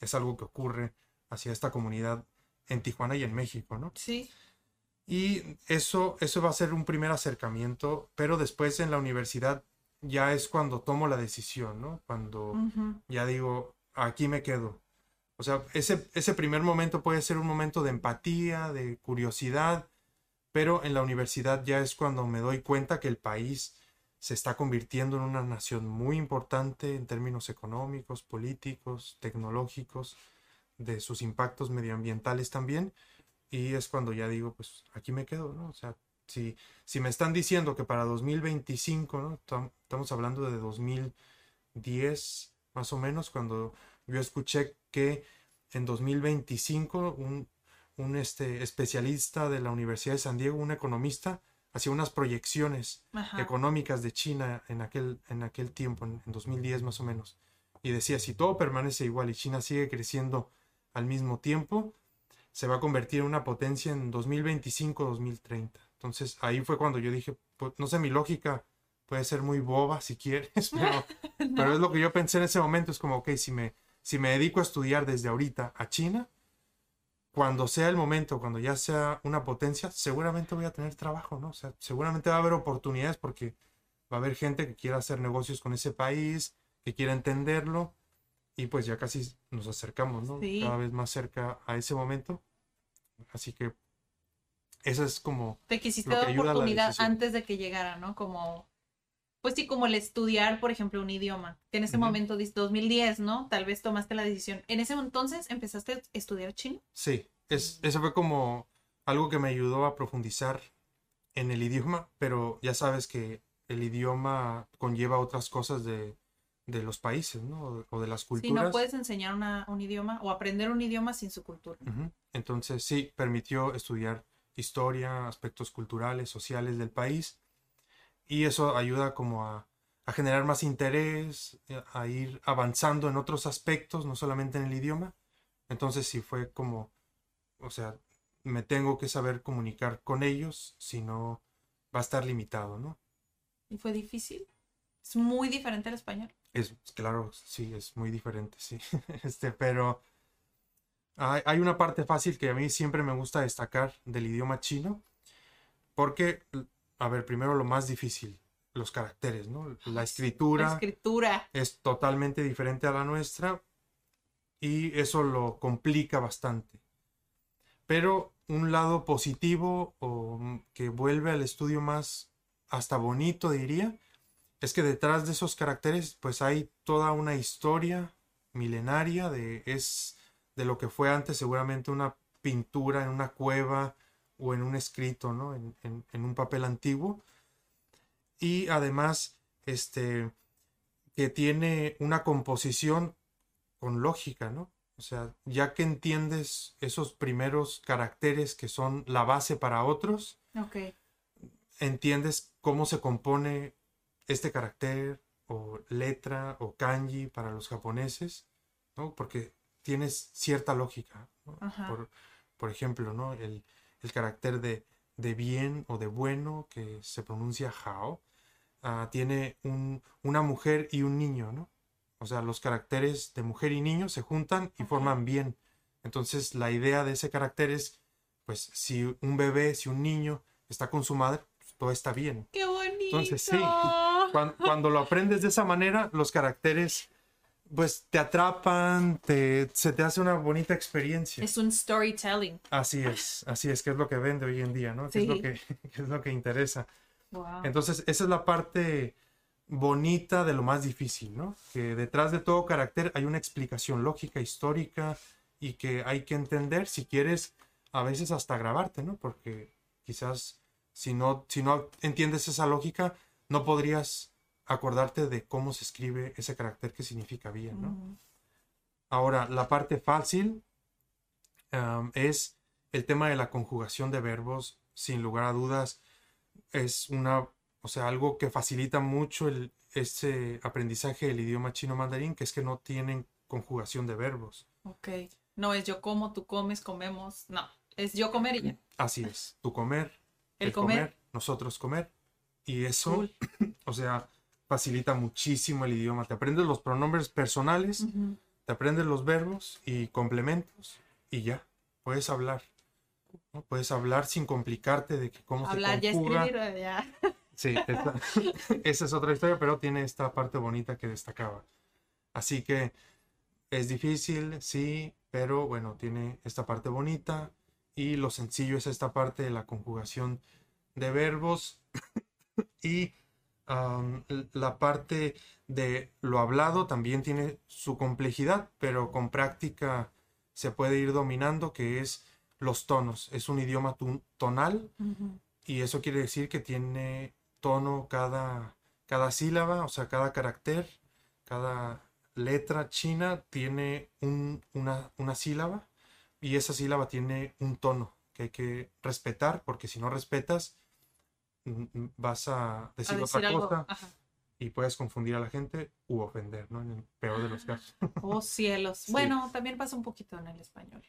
es algo que ocurre hacia esta comunidad en Tijuana y en México, ¿no? Sí. Y eso, eso va a ser un primer acercamiento, pero después en la universidad ya es cuando tomo la decisión, ¿no? Cuando ya digo, aquí me quedo. O sea, ese, ese primer momento puede ser un momento de empatía, de curiosidad, pero en la universidad ya es cuando me doy cuenta que el país se está convirtiendo en una nación muy importante en términos económicos, políticos, tecnológicos, de sus impactos medioambientales también. Y es cuando ya digo, pues aquí me quedo, ¿no? O sea, si, si me están diciendo que para 2025, ¿no? Tam- Estamos hablando de 2010, más o menos, cuando yo escuché que en 2025 un, un este, especialista de la Universidad de San Diego, un economista, hacía unas proyecciones Ajá. económicas de China en aquel, en aquel tiempo, en, en 2010 más o menos. Y decía, si todo permanece igual y China sigue creciendo al mismo tiempo, se va a convertir en una potencia en 2025-2030. Entonces ahí fue cuando yo dije, pues, no sé, mi lógica puede ser muy boba si quieres, pero, pero es lo que yo pensé en ese momento, es como, ok, si me, si me dedico a estudiar desde ahorita a China, cuando sea el momento, cuando ya sea una potencia, seguramente voy a tener trabajo, ¿no? O sea, seguramente va a haber oportunidades porque va a haber gente que quiera hacer negocios con ese país, que quiera entenderlo, y pues ya casi nos acercamos, ¿no? Sí. Cada vez más cerca a ese momento. Así que esa es como Te quisiste dar oportunidad antes de que llegara, ¿no? Como, pues sí, como el estudiar, por ejemplo, un idioma. Que en ese Ujú. momento, dis- 2010, ¿no? Tal vez tomaste la decisión. En ese entonces empezaste a estudiar chino. Sí, es, eso fue como algo que me ayudó a profundizar en el idioma, pero ya sabes que el idioma conlleva otras cosas de, de los países, ¿no? O, de las Si culturas. no puedes enseñar una- un idioma o aprender un idioma sin su cultura. Entonces sí, permitió estudiar historia, aspectos culturales, sociales del país, y eso ayuda como a, a generar más interés, a ir avanzando en otros aspectos, no solamente en el idioma. Entonces sí fue como, o sea, me tengo que saber comunicar con ellos, si no va a estar limitado, ¿no? ¿Y fue difícil? Es muy diferente al español. Es, claro, sí, es muy diferente, sí. Este, pero hay, una parte fácil que a mí siempre me gusta destacar del idioma chino, porque, a ver, primero lo más difícil, los caracteres, ¿no? La escritura La escritura. es totalmente diferente a la nuestra y eso lo complica bastante. Pero un lado positivo o que vuelve al estudio más hasta bonito, diría, es que detrás de esos caracteres pues hay toda una historia milenaria de es de lo que fue antes seguramente una pintura en una cueva o en un escrito, ¿no? En, en- en un papel antiguo. Y además, este, que tiene una composición con lógica, ¿no? O sea, ya que entiendes esos primeros caracteres que son la base para otros, entiendes cómo se compone este carácter o letra o kanji para los japoneses, ¿no? Porque tienes cierta lógica. Por, por ejemplo, ¿no? El, el carácter de, de bien o de bueno, que se pronuncia hao, ah, tiene un- una mujer y un niño, ¿no? O sea, los caracteres de mujer y niño se juntan y forman bien. Entonces, la idea de ese carácter es, pues, si un bebé, si un niño está con su madre, pues, todo está bien. ¡Qué bonito! Entonces, sí. Cuando, cuando lo aprendes de esa manera, los caracteres pues te atrapan, te, se te hace una bonita experiencia. Es un storytelling. Así es, así es, que es lo que vende hoy en día, ¿no? Que es lo Sí. que, que es lo que interesa. Wow. Entonces, esa es la parte bonita de lo más difícil, ¿no? Que detrás de todo carácter hay una explicación lógica, histórica, y que hay que entender si quieres a veces hasta grabarte, ¿no? Porque quizás si no, si no entiendes esa lógica, no podrías acordarte de cómo se escribe ese carácter que significa bien, ¿no? Ahora, la parte fácil es el tema de la conjugación de verbos, sin lugar a dudas, es una, o sea, algo que facilita mucho el, ese aprendizaje del idioma chino mandarín, que es que no tienen conjugación de verbos. Ok. No es yo como, tú comes, comemos. No. Es yo comer y ya. Así es, tu comer, El comer. nosotros comer. Y eso, Cool. o sea, facilita muchísimo el idioma. Te aprendes los pronombres personales, Ujú. te aprendes los verbos y complementos y ya, puedes hablar. ¿no? Puedes hablar sin complicarte de que cómo Hablar, se conjuga. escribir, ya. Sí, esa, esa es otra historia, pero tiene esta parte bonita que destacaba. Así que es difícil, sí, pero bueno, tiene esta parte bonita y lo sencillo es esta parte de la conjugación de verbos y la parte de lo hablado también tiene su complejidad, pero con práctica se puede ir dominando, que es los tonos. Es un idioma tonal y eso quiere decir que tiene tono cada, cada sílaba, o sea, cada carácter, cada letra china tiene un- una, una sílaba y esa sílaba tiene un tono que hay que respetar porque si no respetas vas a A decir, otra algo. cosa Ajá. y puedes confundir a la gente u ofender, ¿no? En el peor de los casos. Oh, cielos. Sí. Bueno, también pasa un poquito en el español.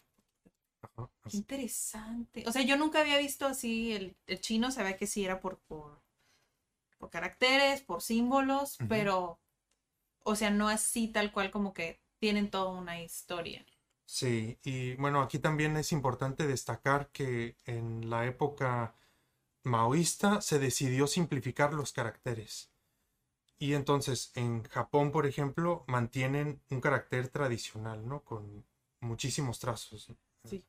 Ajá, Qué interesante. O sea, yo nunca había visto así el, el chino, ve que sí era por, por, por caracteres, por símbolos, pero, o sea, no así tal cual como que tienen toda una historia. Sí, y bueno, aquí también es importante destacar que en la época maoísta se decidió simplificar los caracteres. Y entonces en Japón, por ejemplo, mantienen un carácter tradicional, ¿no? Con muchísimos trazos. Sí.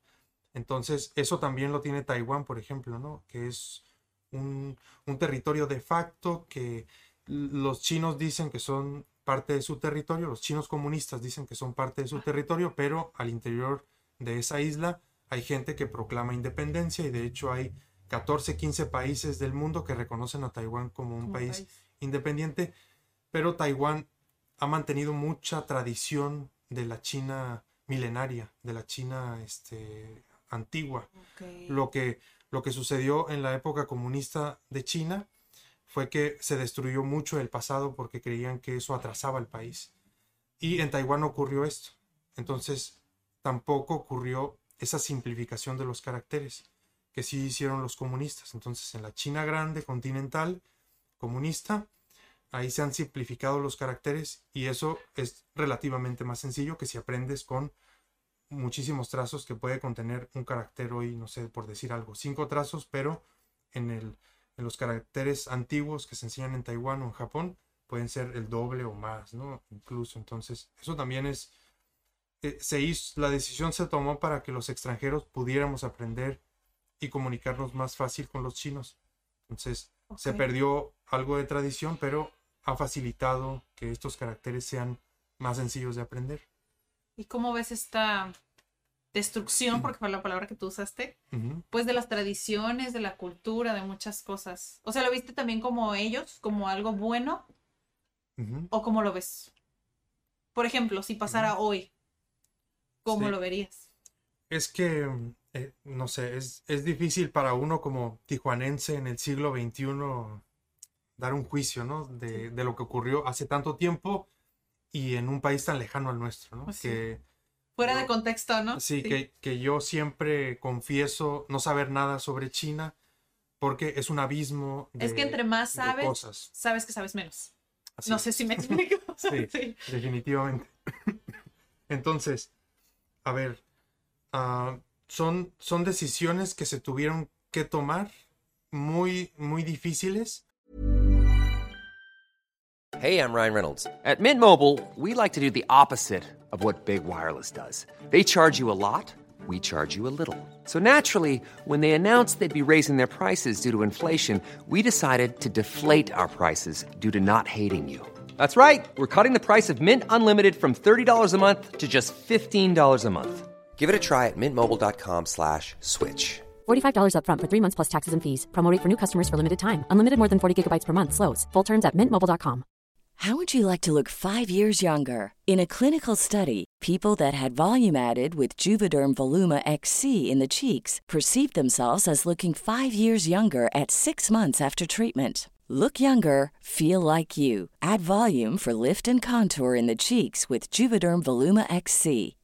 Entonces, eso también lo tiene Taiwán, por ejemplo, ¿no? Que es un, un territorio de facto que los chinos dicen que son parte de su territorio, los chinos comunistas dicen que son parte de su territorio, pero al interior de esa isla hay gente que proclama independencia y de hecho hay 14, 15 países del mundo que reconocen a Taiwán como un como país independiente, pero Taiwán ha mantenido mucha tradición de la China milenaria, de la China este, antigua. Lo que, lo que sucedió en la época comunista de China fue que se destruyó mucho el pasado porque creían que eso atrasaba al país. Y en Taiwán ocurrió esto. Entonces, tampoco ocurrió esa simplificación de los caracteres que sí hicieron los comunistas. Entonces, en la China grande, continental, comunista, ahí se han simplificado los caracteres y eso es relativamente más sencillo que si aprendes con muchísimos trazos que puede contener un carácter hoy, no sé, por decir algo, cinco trazos, pero en, el, en los caracteres antiguos que se enseñan en Taiwán o en Japón pueden ser el doble o más, ¿no? Incluso, entonces, eso también es, eh, se hizo, la decisión se tomó para que los extranjeros pudiéramos aprender y comunicarnos más fácil con los chinos. Entonces, se perdió algo de tradición, pero ha facilitado que estos caracteres sean más sencillos de aprender. ¿Y cómo ves esta destrucción, porque fue la palabra que tú usaste, pues de las tradiciones, de la cultura, de muchas cosas? O sea, ¿lo viste también como ellos, como algo bueno, o cómo lo ves? Por ejemplo, si pasara hoy, ¿cómo Sí. lo verías? Es que, eh, no sé, es, es difícil para uno como tijuanense en el siglo XXI dar un juicio, ¿no? De, de lo que ocurrió hace tanto tiempo y en un país tan lejano al nuestro, ¿no? Pues sí. Que, Fuera de Yo- contexto, ¿no? sí, Que, que yo siempre confieso no saber nada sobre China porque es un abismo de, Es que entre más de sabes, cosas. sabes que sabes menos. Así no sé si me explico. Sí. Sí. Definitivamente. Entonces, a ver, ah, son, son decisiones que se tuvieron que tomar muy, muy difíciles. Hey, I'm Ryan Reynolds. At Mint Mobile, we like to do the opposite of what Big Wireless does. They charge you a lot, we charge you a little. So naturally, when they announced they'd be raising their prices due to inflation, we decided to deflate our prices due to not hating you. That's right. We're cutting the price of Mint Unlimited from $30 a month to just $15 a month. Give it a try at mintmobile.com slash switch. $45 upfront for three months plus taxes and fees. Promo rate for new customers for limited time. Unlimited more than 40 gigabytes per month. Slows. Full terms at mintmobile.com. How would you like to look five years younger? In a clinical study, people that had volume added with Juvederm Voluma XC in the cheeks perceived themselves as looking five years younger at six months after treatment. Look younger, feel like you. Add volume for lift and contour in the cheeks with Juvederm Voluma XC.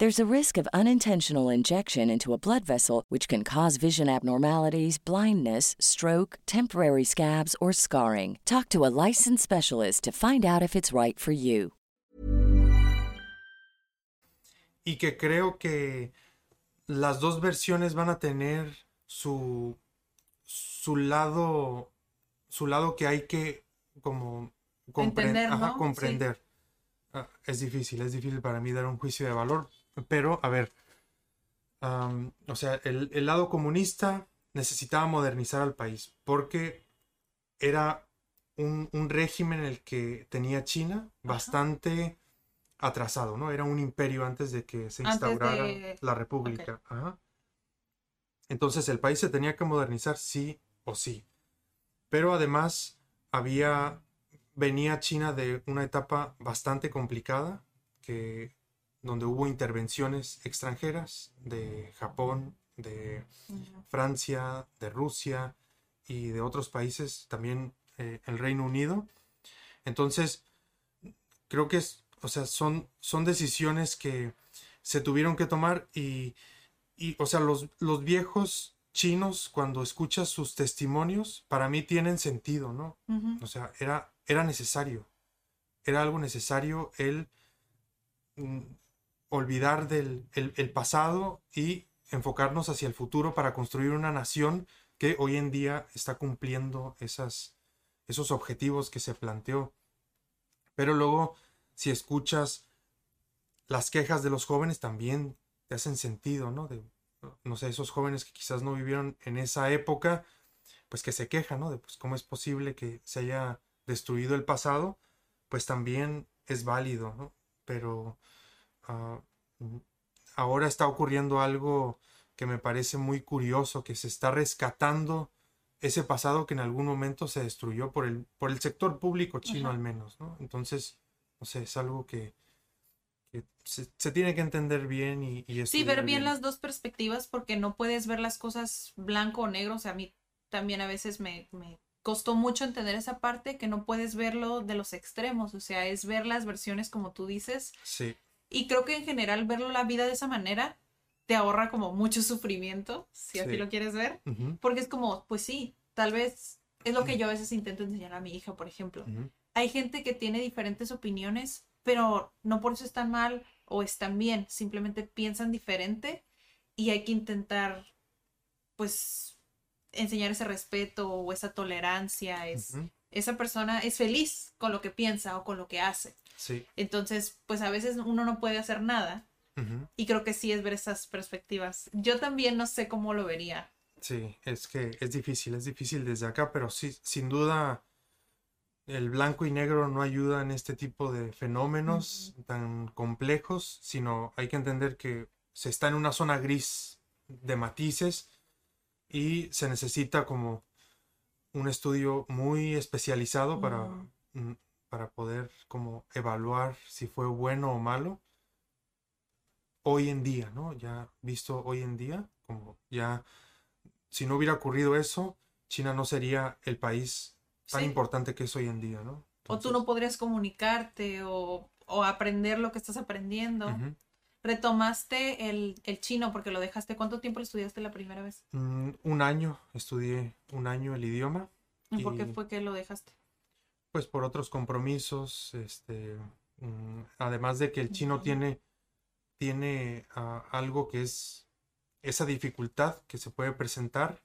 There's a risk of unintentional injection into a blood vessel, which can cause vision abnormalities, blindness, stroke, temporary scabs, or scarring. Talk to a licensed specialist to find out if it's right for you. Y que creo que las dos versiones van a tener su, su lado, su lado que hay que como compre- Entender, ajá, ¿no? comprender. Ah, es difícil, es difícil para mí dar un juicio de valor, pero a ver, o sea, el, el lado comunista necesitaba modernizar al país porque era un, un régimen en el que tenía China bastante atrasado, ¿no? Era un imperio antes de que se instaurara de- la república. Ajá. Entonces el país se tenía que modernizar sí o sí. Pero además había venía China de una etapa bastante complicada que donde hubo intervenciones extranjeras de Japón, de Francia, de Rusia y de otros países, también eh, el Reino Unido. Entonces, creo que es, o sea, son, son decisiones que se tuvieron que tomar y, y, o sea, los, los viejos chinos, cuando escuchas sus testimonios, para mí tienen sentido, ¿no? O sea, era, era necesario. Era algo necesario el mm, olvidar del el, pasado y enfocarnos hacia el futuro para construir una nación que hoy en día está cumpliendo esas, esos objetivos que se planteó. Pero luego, si escuchas las quejas de los jóvenes, también te hacen sentido, ¿no? De, no sé, esos jóvenes que quizás no vivieron en esa época, pues que se quejan, ¿no? De pues cómo es posible que se haya destruido el pasado, pues también es válido, ¿no? Pero ah, mm, ahora está ocurriendo algo que me parece muy curioso, que se está rescatando ese pasado que en algún momento se destruyó por el, por el sector público chino Ajá. al menos, ¿no? Entonces, no sé, es algo que, que se, se tiene que entender bien y, y Sí, ver bien las dos perspectivas porque no puedes ver las cosas blanco o negro. O sea, a mí también a veces me, me costó mucho entender esa parte que no puedes verlo de los extremos. O sea, es ver las versiones como tú dices. Sí, Y creo que en general verlo la vida de esa manera te ahorra como mucho sufrimiento, si así Sí. lo quieres ver. Porque es como, pues sí, tal vez es lo que yo a veces intento enseñar a mi hija, por ejemplo. Hay gente que tiene diferentes opiniones, pero no por eso están mal o están bien, simplemente piensan diferente y hay que intentar, pues, enseñar ese respeto o esa tolerancia. Es, Esa persona es feliz con lo que piensa o con lo que hace. sí, Entonces, pues a veces uno no puede hacer nada y creo que sí es ver esas perspectivas. Yo también no sé cómo lo vería. Sí, es que es difícil, es difícil desde acá, pero sí, sin duda el blanco y negro no ayuda en este tipo de fenómenos tan complejos, sino hay que entender que se está en una zona gris de matices y se necesita como un estudio muy especializado para, Mm. mm, para poder como evaluar si fue bueno o malo hoy en día, ¿no? Ya visto hoy en día, como ya si no hubiera ocurrido eso, China no sería el país tan Sí. importante que es hoy en día, ¿no? o tú no podrías comunicarte o, o aprender lo que estás aprendiendo. Retomaste el, el chino porque lo dejaste. ¿Cuánto tiempo lo estudiaste la primera vez? Mm, un año, estudié un año el idioma. ¿Y por qué fue que lo dejaste? pues por otros compromisos, este, mm, además de que el chino tiene, tiene ah, algo que es esa dificultad que se puede presentar,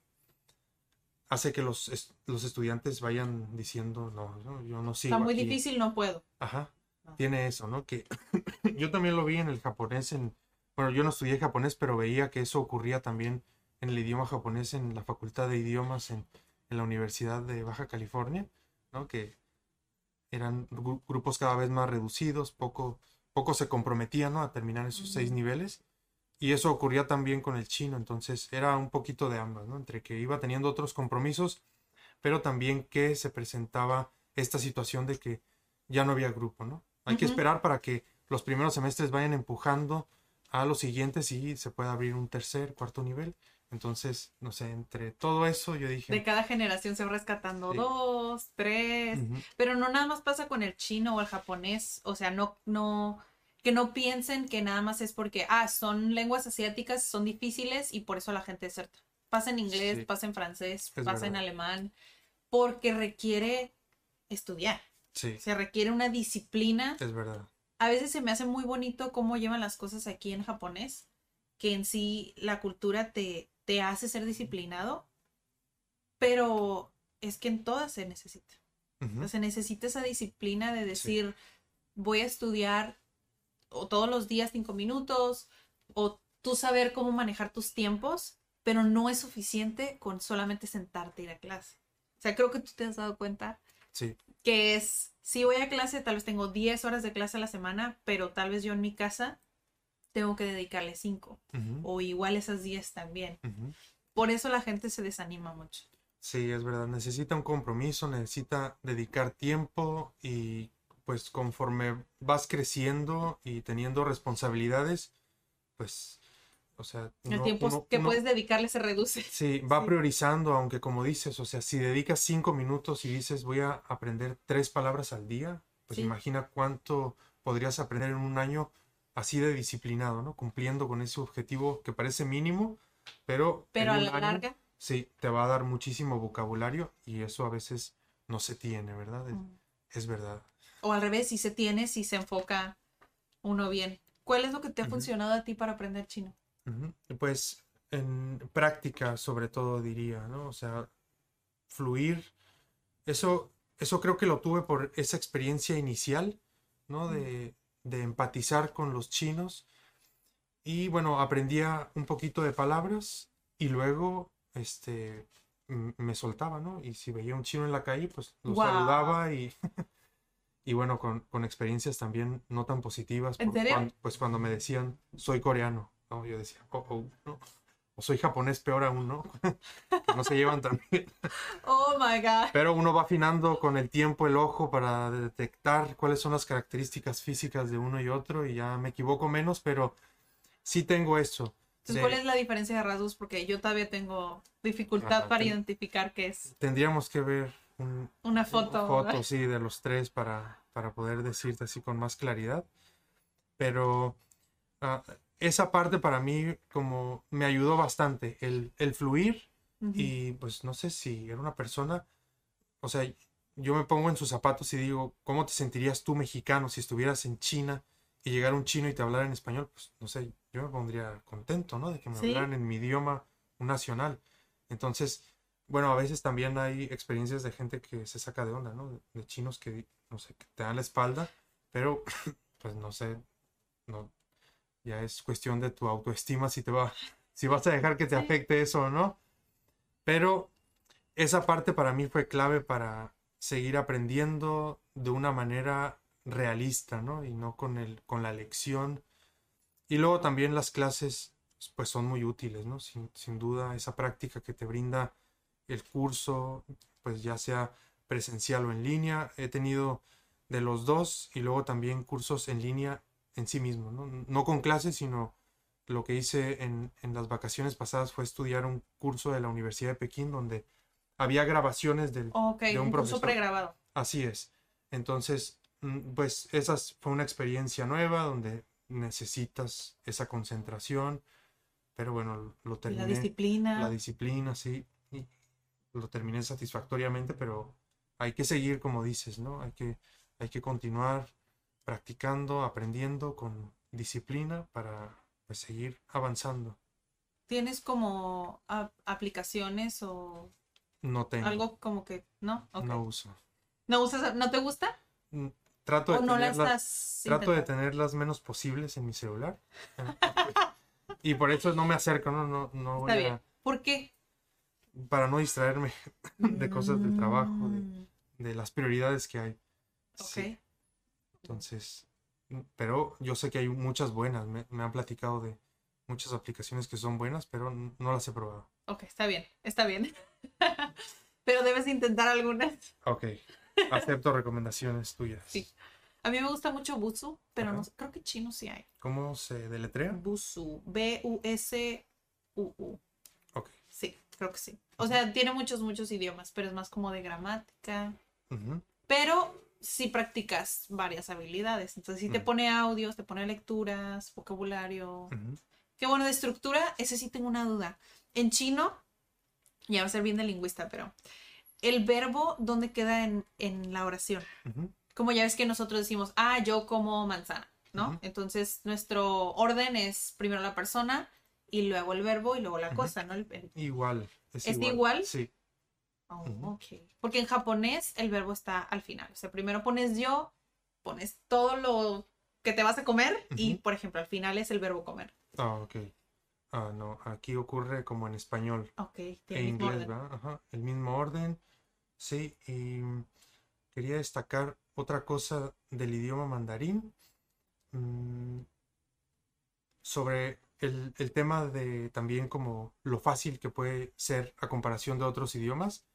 hace que los, los estudiantes vayan diciendo, no, no, yo no sigo Está muy aquí". difícil, no puedo. Ajá. Tiene eso, ¿no? Que yo también lo vi en el japonés, en, bueno, yo no estudié japonés, pero veía que eso ocurría también en el idioma japonés en la Facultad de Idiomas en, en la Universidad de Baja California, ¿no? Que eran gru- grupos cada vez más reducidos, poco, poco se comprometían, ¿no? A terminar esos seis niveles. Y eso ocurría también con el chino, entonces era un poquito de ambas, ¿no? Entre que iba teniendo otros compromisos, pero también que se presentaba esta situación de que ya no había grupo, ¿no? Hay que esperar para que los primeros semestres vayan empujando a los siguientes y se pueda abrir un tercer, cuarto nivel. Entonces, no sé, entre todo eso yo dije... De cada generación se va rescatando Sí. dos, tres. Pero no nada más pasa con el chino o el japonés. O sea, no, no, que no piensen que nada más es porque, ah, son lenguas asiáticas, son difíciles y por eso la gente deserta. Pasa en inglés, Sí. pasa en francés, Es pasa en alemán, porque requiere estudiar. Sí, Se requiere una disciplina. es verdad. A veces se me hace muy bonito cómo llevan las cosas aquí en japonés, que en sí la cultura te, te hace ser disciplinado, pero es que en todas se necesita. Se necesita esa disciplina de decir, voy a estudiar o todos los días cinco minutos, o tú saber cómo manejar tus tiempos, pero no es suficiente con solamente sentarte e ir a clase. O sea, creo que tú te has dado cuenta Sí, que es, si voy a clase, tal vez tengo 10 horas de clase a la semana, pero tal vez yo en mi casa tengo que dedicarle 5, ujú, o igual esas 10 también. Por eso la gente se desanima mucho. Sí, es verdad. Necesita un compromiso, necesita dedicar tiempo y pues conforme vas creciendo y teniendo responsabilidades, pues, o sea, El uno- tiempo uno- que uno- puedes dedicarle se reduce. Sí, va Sí. priorizando, aunque como dices, o sea, si dedicas cinco minutos y dices voy a aprender tres palabras al día, pues Sí. imagina cuánto podrías aprender en un año así de disciplinado, ¿no? Cumpliendo con ese objetivo que parece mínimo, pero, Pero a la año, larga, sí, te va a dar muchísimo vocabulario y eso a veces no se tiene, ¿verdad? Es, Mm. es verdad. o al revés, si se tiene, si se enfoca uno bien. ¿Cuál es lo que te ha funcionado a ti para aprender chino? Pues en práctica, sobre todo diría, ¿no? O sea, fluir. Eso, eso creo que lo tuve por esa experiencia inicial, ¿no? De, de empatizar con los chinos. Y bueno, aprendía un poquito de palabras y luego, este, me soltaba, ¿no? Y si veía un chino en la calle, pues lo saludaba y, y bueno, con, con experiencias también no tan positivas. ¿En serio? pues cuando me decían, soy coreano, ¿no? Yo decía, oh, oh, ¿no? O soy japonés, peor aún, ¿no? que no se llevan tan bien. Oh my God. Pero uno va afinando con el tiempo el ojo para detectar cuáles son las características físicas de uno y otro y ya me equivoco menos, pero sí tengo eso. Entonces, de- ¿cuál es la diferencia de rasgos? Porque yo todavía tengo dificultad Ajá, para ten- identificar qué es Tendríamos que ver un, una foto. foto, ¿verdad? sí, de los tres para, para poder decirte así con más claridad. Pero ah, esa parte para mí como me ayudó bastante, el, el fluir y pues no sé si era una persona, o sea, yo me pongo en sus zapatos y digo, ¿cómo te sentirías tú mexicano si estuvieras en China y llegara un chino y te hablara en español? Pues no sé, yo me pondría contento, ¿no? De que me Sí. hablaran en mi idioma nacional. Entonces, bueno, a veces también hay experiencias de gente que se saca de onda, ¿no? De, de chinos que, no sé, que te dan la espalda, pero pues no sé, no, ya es cuestión de tu autoestima si te va, si vas a dejar que te afecte eso o no. Pero esa parte para mí fue clave para seguir aprendiendo de una manera realista, ¿no? Y no con el, con la lección. Y luego también las clases, pues son muy útiles, ¿no? Sin, sin duda, esa práctica que te brinda el curso, pues ya sea presencial o en línea. He tenido de los dos y luego también cursos en línea en sí mismo, ¿no? No con clases, sino lo que hice en, en las vacaciones pasadas fue estudiar un curso de la Universidad de Pekín donde había grabaciones del, Ok, de un un curso pregrabado. Así es. Entonces, mm, pues esa es- fue una experiencia nueva donde necesitas esa concentración, pero bueno, lo terminé. la disciplina. la disciplina, sí, y lo terminé satisfactoriamente, pero hay que seguir, como dices, ¿no? Hay que, hay que continuar practicando, aprendiendo con disciplina para pues, seguir avanzando. ¿Tienes como a- aplicaciones o No tengo, algo como que no? No uso. ¿No usas, no te gusta? Mm, Trato de, ¿O no la tenerlas, estás trato de tener las menos posibles en mi celular. y por eso no me acerco, ¿no? No, no voy Está a- bien. ¿Por qué? para no distraerme de cosas del trabajo, de, Mm, de las prioridades que hay. Ok. Sí. Entonces, mm, pero yo sé que hay muchas buenas. Me, me han platicado de muchas aplicaciones que son buenas, pero no las he probado. Ok, está bien, está bien. Pero debes intentar algunas. Ok. Acepto recomendaciones tuyas. Sí. A mí me gusta mucho Busu, pero Ajá. no creo que chino sí hay. ¿Cómo se deletrea? Busu, B-U-S-U-U. Ok. Sí, creo que sí. O sea, tiene muchos, muchos idiomas, pero es más como de gramática. Pero sí practicas varias habilidades. Entonces, sí te Mm. pone audios, te pone lecturas, vocabulario. Qué bueno, de estructura, ese sí tengo una duda. En chino, y ahora ser bien de lingüista, pero el verbo, ¿dónde queda en, en la oración? Como ya ves que nosotros decimos, ah, yo como manzana, ¿no? Entonces, nuestro orden es primero la persona y luego el verbo y luego la cosa, ¿no? El- el- Igual. ¿Es, ¿Es igual? Sí. Oh, Ujú. ok. Porque en japonés el verbo está al final. O sea, primero pones yo, pones todo lo que te vas a comer y, por ejemplo, al final es el verbo comer. Ah, ok. Ah, no. Aquí ocurre como en español. Ok, tiene el mismo inglés, orden. ¿verdad? Ajá. El mismo orden. Sí. Y quería destacar otra cosa del idioma mandarín. mm, sobre el, el tema de también como lo fácil que puede ser a comparación de otros idiomas,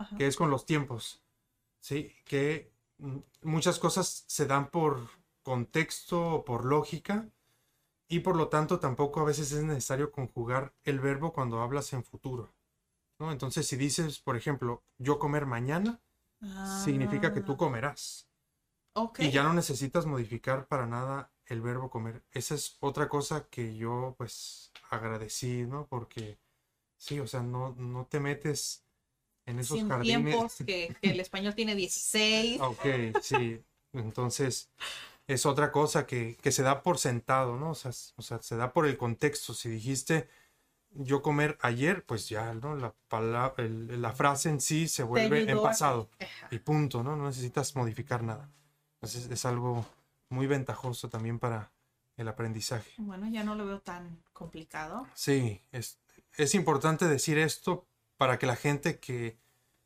Ajá. que es con los tiempos, ¿sí? Que muchas cosas se dan por contexto o por lógica y por lo tanto tampoco a veces es necesario conjugar el verbo cuando hablas en futuro, ¿no? Entonces si dices, por ejemplo, yo comer mañana, significa que tú Ah, comerás. ok. Y ya no necesitas modificar para nada el verbo comer. Esa es otra cosa que yo pues agradecí, ¿no? Porque sí, o sea, no, no te metes en esos Sin jardines. tiempos que, que el español tiene 16. Ok, sí. Entonces, es otra cosa que, que se da por sentado, ¿no? O sea, o sea, se da por el contexto. Si dijiste yo comer ayer, pues ya, ¿no? La, pala- el- la frase en sí se vuelve en pasado y punto, ¿no? No necesitas modificar nada. Entonces es algo muy ventajoso también para el aprendizaje. Bueno, ya no lo veo tan complicado. Sí, es, es importante decir esto para que la gente que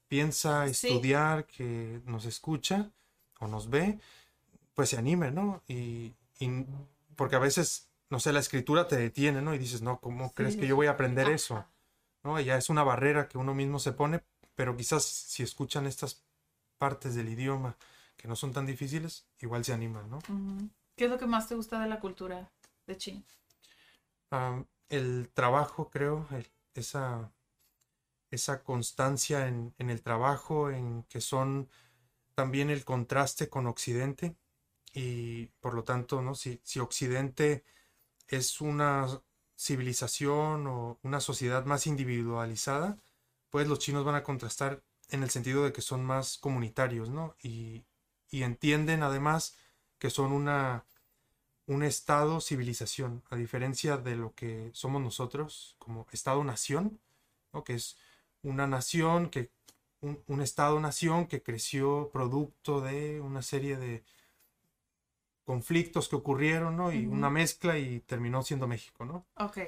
piensa Sí. estudiar, que nos escucha o nos ve, pues se anime, ¿no? Y, y- porque a veces, no sé, la escritura te detiene, ¿no? Y dices, no, ¿cómo crees que yo voy a aprender eso? ¿No? Ya es una barrera que uno mismo se pone, pero quizás si escuchan estas partes del idioma que no son tan difíciles, igual se animan, ¿no? ¿Qué es lo que más te gusta de la cultura de China? Am, el trabajo, creo, el- esa, esa constancia en, el trabajo, en que son también el contraste con Occidente y por lo tanto, ¿no? Si, si Occidente es una civilización o una sociedad más individualizada, pues los chinos van a contrastar en el sentido de que son más comunitarios, ¿no? Y, y entienden además que son una, un estado civilización, a diferencia de lo que somos nosotros como estado-nación, ¿no? que es una nación, que, un, un estado-nación que creció producto de una serie de conflictos que ocurrieron, ¿no? y una mezcla y terminó siendo México, ¿no? Ok.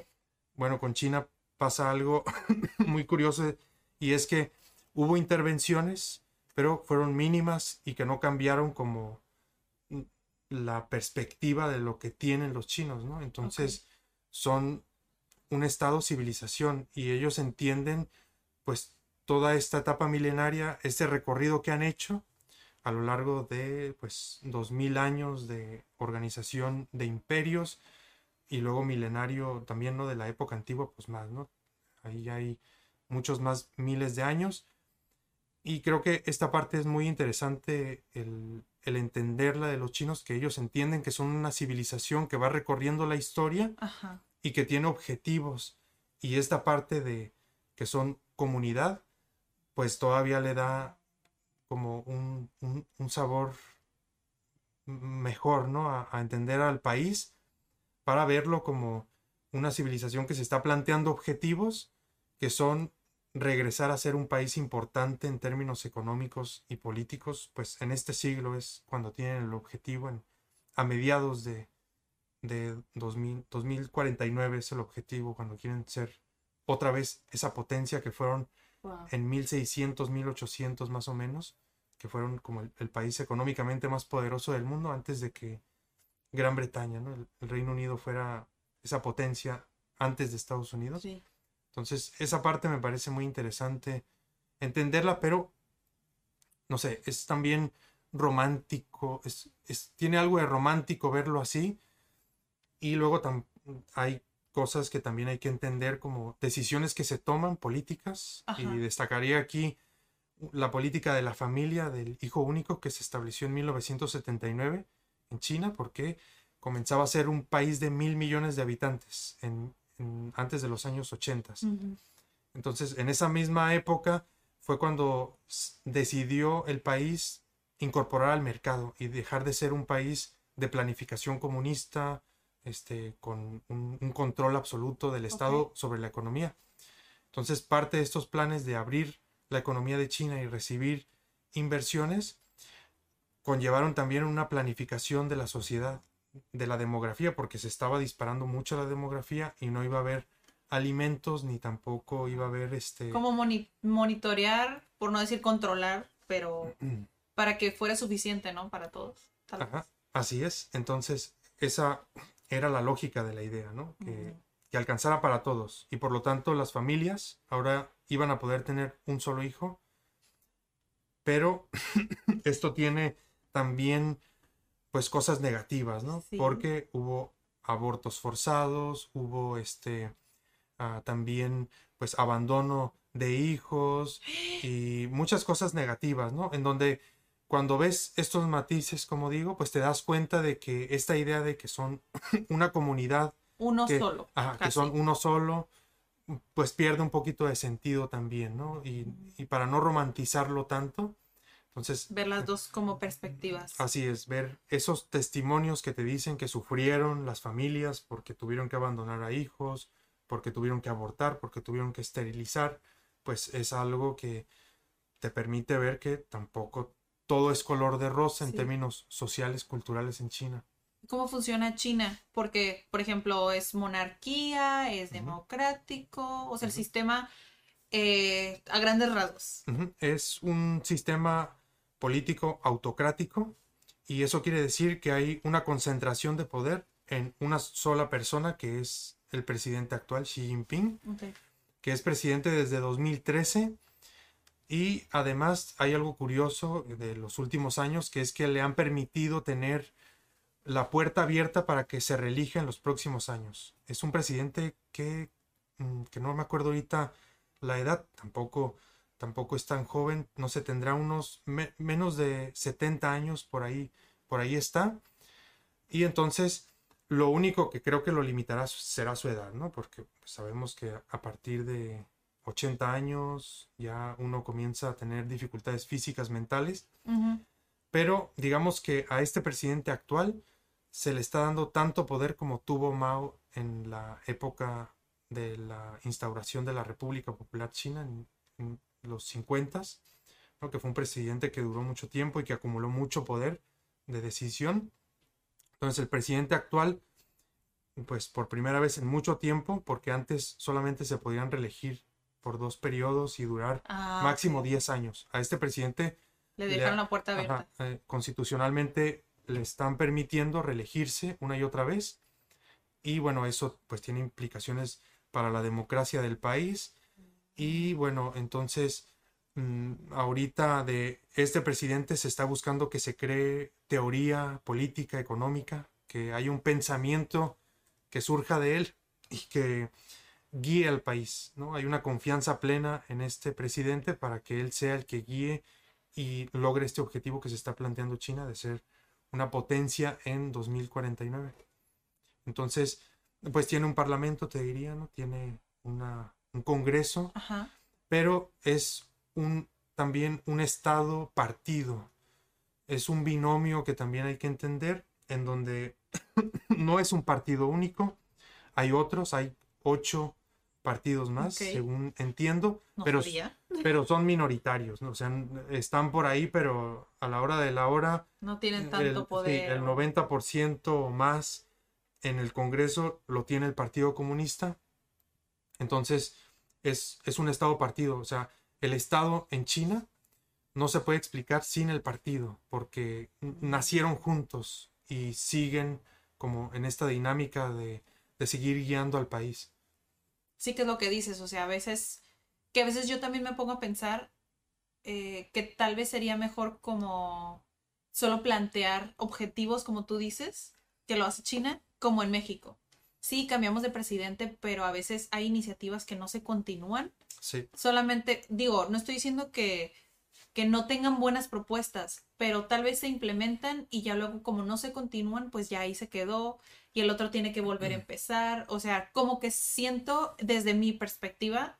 Bueno, con China pasa algo muy curioso y es que hubo intervenciones, pero fueron mínimas y que no cambiaron como la perspectiva de lo que tienen los chinos, ¿no? Entonces son un estado civilización y ellos entienden pues toda esta etapa milenaria, este recorrido que han hecho a lo largo de pues dos mil años de organización de imperios y luego milenario también, ¿no? De la época antigua, pues más, ¿no? Ahí hay muchos más miles de años. Y creo que esta parte es muy interesante, el, el entenderla de los chinos, que ellos entienden que son una civilización que va recorriendo la historia Ajá. y que tiene objetivos. Y esta parte de que son comunidad, pues todavía le da como un, un- sabor mejor, ¿no? A, a entender al país para verlo como una civilización que se está planteando objetivos que son regresar a ser un país importante en términos económicos y políticos, pues en este siglo es cuando tienen el objetivo, en- a mediados de, de 2000, 2049 es el objetivo, cuando quieren ser otra vez esa potencia que fueron Wow. en 1600, 1800 más o menos, que fueron como el, el país económicamente más poderoso del mundo antes de que Gran Bretaña, ¿no? el, el Reino Unido fuera esa potencia antes de Estados Unidos. Sí. Entonces, esa parte me parece muy interesante entenderla, pero no sé, es también romántico, es, es- tiene algo de romántico verlo así. Y luego tam- hay cosas que también hay que entender como decisiones que se toman políticas. Ajá. Y destacaría aquí la política de la familia del hijo único que se estableció en 1979 en China, porque comenzaba a ser un país de mil millones de habitantes en- en- antes de los años 80. Ujú. Entonces, en esa misma época fue cuando decidió el país incorporar al mercado y dejar de ser un país de planificación comunista, este, con un, un control absoluto del Estado Ok. sobre la economía. Entonces, parte de estos planes de abrir la economía de China y recibir inversiones conllevaron también una planificación de la sociedad, de la demografía, porque se estaba disparando mucho la demografía y no iba a haber alimentos ni tampoco iba a haber este Como moni- monitorear, por no decir controlar, pero para que fuera suficiente, ¿no? Para todos. tal vez. Ajá, así es. Entonces, esa era la lógica de la idea, ¿no? Que, alcanzara para todos. Y por lo tanto, las familias ahora iban a poder tener un solo hijo. Pero esto tiene también, pues, cosas negativas, ¿no? Sí. Porque hubo abortos forzados, hubo este, ah, también, pues, abandono de hijos y muchas cosas negativas, ¿no? En donde cuando ves estos matices, como digo, pues te das cuenta de que esta idea de que son una comunidad, Uno que, solo. ajá, que son uno solo, pues pierde un poquito de sentido también, ¿no? Y, y para no romantizarlo tanto, entonces Ver las dos como perspectivas. Así es, ver esos testimonios que te dicen que sufrieron las familias porque tuvieron que abandonar a hijos, porque tuvieron que abortar, porque tuvieron que esterilizar, pues es algo que te permite ver que tampoco todo es color de rosa en Sí. términos sociales, culturales en China. ¿Cómo funciona China? Porque, por ejemplo, es monarquía, es democrático, o sea, el sistema eh, a grandes rasgos. Es un sistema político autocrático y eso quiere decir que hay una concentración de poder en una sola persona que es el presidente actual, Xi Jinping. Ok. que es presidente desde 2013 y además hay algo curioso de los últimos años que es que le han permitido tener la puerta abierta para que se reelija en los próximos años. Es un presidente que, mm, que no me acuerdo ahorita la edad, tampoco, tampoco es tan joven, no se tendrá unos me- menos de 70 años por ahí, por ahí está. Y entonces lo único que creo que lo limitará será su edad, ¿no? Porque pues, sabemos que a partir de 80 años ya uno comienza a tener dificultades físicas, mentales. Pero digamos que a este presidente actual se le está dando tanto poder como tuvo Mao en la época de la instauración de la República Popular China en, en los 50, ¿no? que fue un presidente que duró mucho tiempo y que acumuló mucho poder de decisión. Entonces el presidente actual, pues por primera vez en mucho tiempo, porque antes solamente se podían reelegir por dos periodos y durar Ah, máximo ok. 10 años. A este presidente Le le dejaron ha- la puerta abierta. Ajá, eh, constitucionalmente le están permitiendo reelegirse una y otra vez. Y bueno, eso pues tiene implicaciones para la democracia del país. Y bueno, entonces mm, ahorita de este presidente se está buscando que se cree teoría política, económica, que hay un pensamiento que surja de él y que guíe al país, ¿no? Hay una confianza plena en este presidente para que él sea el que guíe y logre este objetivo que se está planteando China de ser una potencia en 2049. Entonces, pues tiene un parlamento, te diría, ¿no? Tiene una, un congreso, Ajá. pero es un, también un estado partido. Es un binomio que también hay que entender, en donde no es un partido único, hay otros, hay ocho partidos más, según entiendo, No pero, sabía. pero son minoritarios, ¿no? o sea, están por ahí, pero a la hora de la hora No tienen el- tanto sí, poder. el 90% o más en el Congreso lo tiene el Partido Comunista. Entonces, es, es un Estado partido. O sea, el Estado en China no se puede explicar sin el partido, porque nacieron juntos y siguen como en esta dinámica de, de seguir guiando al país. Sí que es lo que dices, o sea, a veces, que a veces yo también me pongo a pensar eh, que tal vez sería mejor como solo plantear objetivos, como tú dices, que lo hace China, como en México. Sí, cambiamos de presidente, pero a veces hay iniciativas que no se continúan. Sí, Solamente, digo, no estoy diciendo que, que no tengan buenas propuestas, pero tal vez se implementan y ya luego como no se continúan, pues ya ahí se quedó y el otro tiene que volver a empezar. O sea, como que siento desde mi perspectiva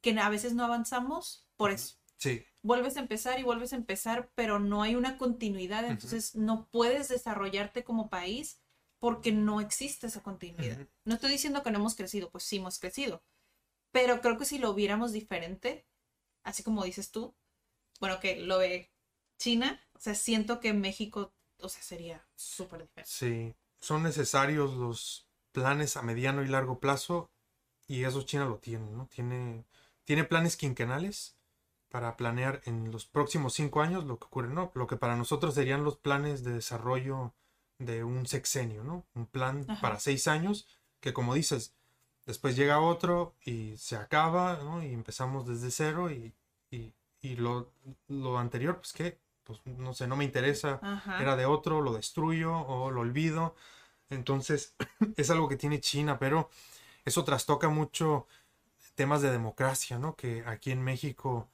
que a veces no avanzamos por eso. sí, Vuelves a empezar y vuelves a empezar, pero no hay una continuidad, entonces no puedes desarrollarte como país porque no existe esa continuidad. No estoy diciendo que no hemos crecido, pues sí hemos crecido, pero creo que si lo viéramos diferente, así como dices tú, bueno, que lo ve China, o sea, siento que México, o sea, sería súper diferente. sí. Son necesarios los planes a mediano y largo plazo y eso China lo tiene, ¿no? Tiene, tiene planes quinquenales para planear en los próximos cinco años lo que ocurre, ¿no? Lo que para nosotros serían los planes de desarrollo de un sexenio, ¿no? Un plan Ajá. para seis años que como dices, después llega otro y se acaba, ¿no? Y empezamos desde cero y, y, y lo, lo anterior, pues qué, pues no sé, no me interesa, Ajá. era de otro, lo destruyo o lo olvido. Entonces, es algo que tiene China, pero eso trastoca mucho temas de democracia, ¿no? Que aquí en México,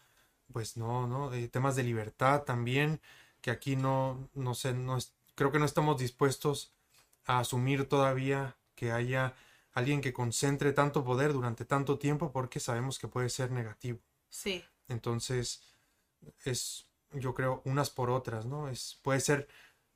pues no, ¿no? Eh, temas de libertad también, que aquí no, no sé, no es- creo que no estamos dispuestos a asumir todavía que haya alguien que concentre tanto poder durante tanto tiempo porque sabemos que puede ser negativo. Sí, Entonces, es, yo creo, unas por otras, ¿no? Es, puede ser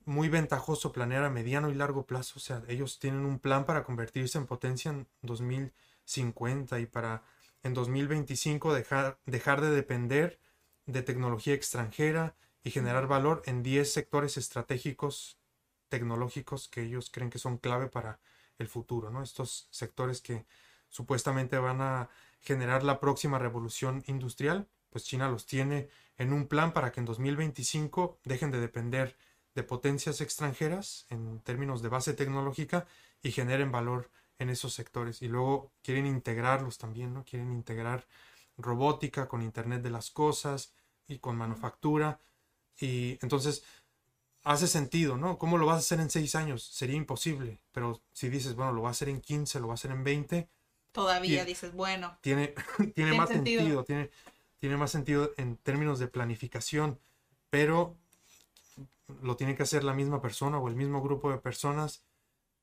muy ventajoso planear a mediano y largo plazo. O sea, ellos tienen un plan para convertirse en potencia en 2050 y para en 2025 dejar, dejar de depender de tecnología extranjera y generar valor en 10 sectores estratégicos tecnológicos que ellos creen que son clave para el futuro, ¿no? Estos sectores que supuestamente van a generar la próxima revolución industrial, pues China los tiene en un plan para que en 2025 dejen de depender de potencias extranjeras en términos de base tecnológica y generen valor en esos sectores. Y luego quieren integrarlos también, ¿no? Quieren integrar robótica con Internet de las Cosas y con manufactura. Y entonces hace sentido, ¿no? ¿Cómo lo vas a hacer en seis años? Sería imposible. Pero si dices, bueno, lo va a hacer en 15, lo va a hacer en 20, todavía dices, bueno, tiene, tiene Tiene más sentido. sentido, tiene, tiene más sentido en términos de planificación, pero lo tiene que hacer la misma persona o el mismo grupo de personas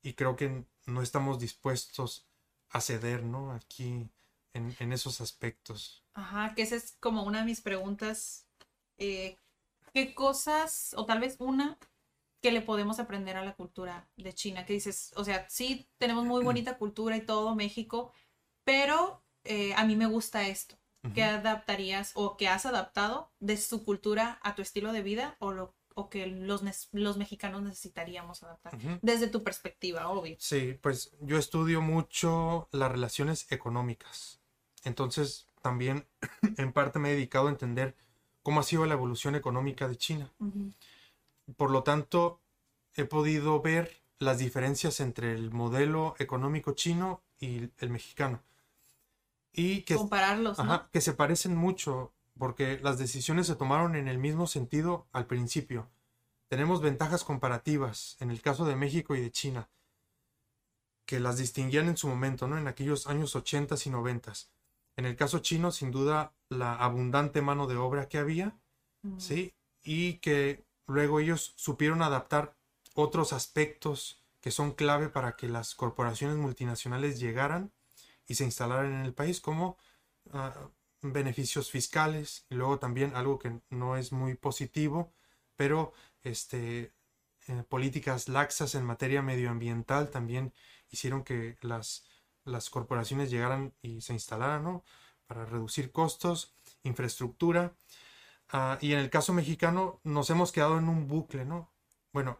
y creo que no estamos dispuestos a ceder, ¿no? Aquí en, esos aspectos. Ajá, que esa es como una de mis preguntas. eh, ¿Qué cosas, o tal vez una, que le podemos aprender a la cultura de China? Que dices, o sea, sí, tenemos muy bonita cultura y todo, México, pero eh, a mí me gusta esto. ¿Qué Ujú. adaptarías o que has adaptado de su cultura a tu estilo de vida o, lo, o que los, los mexicanos necesitaríamos adaptar? Desde tu perspectiva, obvio. Sí, pues yo estudio mucho las relaciones económicas. Entonces, también en parte me he dedicado a entender cómo ha sido la evolución económica de China. Por lo tanto, he podido ver las diferencias entre el modelo económico chino y el mexicano. Y que, Compararlos, ¿no? ajá, que se parecen mucho porque las decisiones se tomaron en el mismo sentido al principio. Tenemos ventajas comparativas en el caso de México y de China. que las distinguían en su momento, ¿no? En aquellos años 80 y 90. En el caso chino, sin duda, la abundante mano de obra que había, ¿sí? Y que luego ellos supieron adaptar otros aspectos que son clave para que las corporaciones multinacionales llegaran y se instalaran en el país, como ah, beneficios fiscales, luego también algo que no es muy positivo, pero este, eh, políticas laxas en materia medioambiental también hicieron que las, las corporaciones llegaran y se instalaran, ¿no? Para reducir costos, infraestructura. Ah, y en el caso mexicano nos hemos quedado en un bucle, ¿no? Bueno,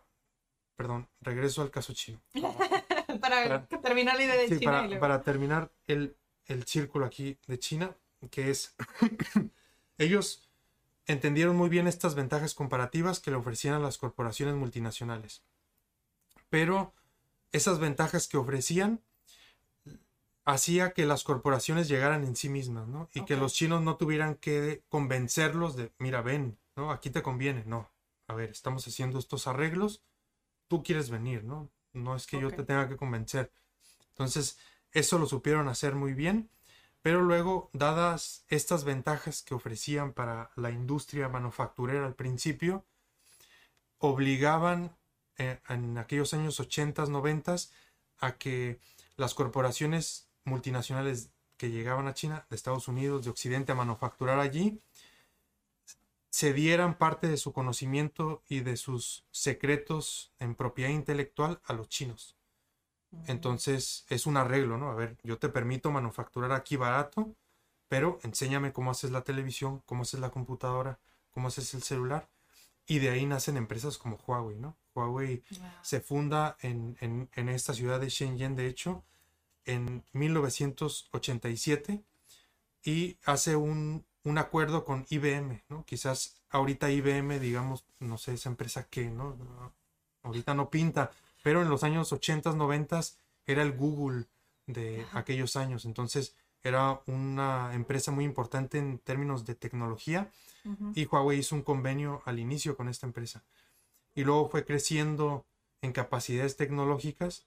perdón, regreso al caso chino. para, terminar la idea de Sí, China. para, y luego- para terminar el, el círculo aquí de China, que es, ellos entendieron muy bien estas ventajas comparativas que le ofrecían a las corporaciones multinacionales. Pero esas ventajas que ofrecían hacía que las corporaciones llegaran en sí mismas, ¿no? Y que los chinos no tuvieran que convencerlos de, mira, ven, ¿no? Aquí te conviene, no. A ver, estamos haciendo estos arreglos, tú quieres venir, ¿no? No es que yo te tenga que convencer. Entonces, eso lo supieron hacer muy bien, pero luego, dadas estas ventajas que ofrecían para la industria manufacturera al principio, obligaban eh, en aquellos años 80, 90 a que las corporaciones multinacionales que llegaban a China, de Estados Unidos, de Occidente, a manufacturar allí, cedieran parte de su conocimiento y de sus secretos en propiedad intelectual a los chinos. Entonces es un arreglo, ¿no? A ver, yo te permito manufacturar aquí barato, pero enséñame cómo haces la televisión, cómo haces la computadora, cómo haces el celular. Y de ahí nacen empresas como Huawei, ¿no? Huawei Wow. se funda en, en- en esta ciudad de Shenzhen, de hecho, en 1987 y hace un, un acuerdo con IBM, ¿no? Quizás ahorita IBM, digamos, no sé, esa empresa que, ¿no? Ahorita no pinta, pero en los años 80, 90 era el Google de aquellos años. Entonces era una empresa muy importante en términos de tecnología y Huawei hizo un convenio al inicio con esta empresa. Y luego fue creciendo en capacidades tecnológicas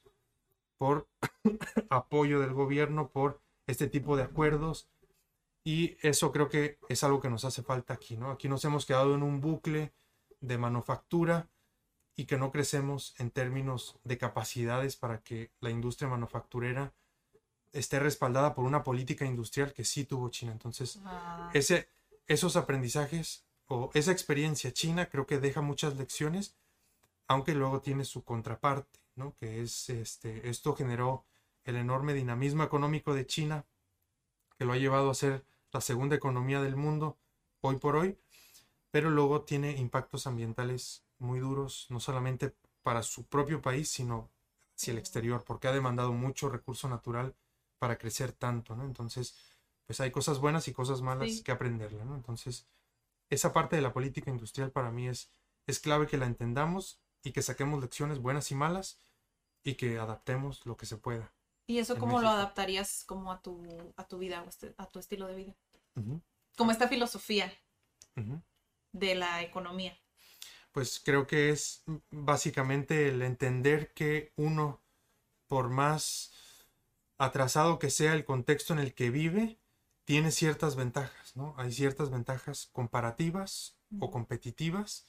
por apoyo del gobierno, por este tipo de acuerdos. Y eso creo que es algo que nos hace falta aquí, ¿no? Aquí nos hemos quedado en un bucle de manufactura y que no crecemos en términos de capacidades para que la industria manufacturera esté respaldada por una política industrial que sí tuvo China. Entonces, Ah, ese, esos aprendizajes o esa experiencia china creo que deja muchas lecciones, aunque luego tiene su contraparte, ¿no? Que es este, esto generó el enorme dinamismo económico de China, que lo ha llevado a ser la segunda economía del mundo hoy por hoy, pero luego tiene impactos ambientales muy duros, no solamente para su propio país, sino hacia el exterior, porque ha demandado mucho recurso natural para crecer tanto, ¿no? Entonces, pues hay cosas buenas y cosas malas Sí. que aprenderle, ¿no? Entonces, esa parte de la política industrial para mí es, es clave que la entendamos y que saquemos lecciones buenas y malas y que adaptemos lo que se pueda. ¿Y eso cómo lo adaptarías como a tu, a tu vida este- a tu estilo de vida? Como esta filosofía de la economía. Pues creo que es básicamente el entender que uno, por más atrasado que sea el contexto en el que vive, tiene ciertas ventajas, ¿no? Hay ciertas ventajas comparativas o competitivas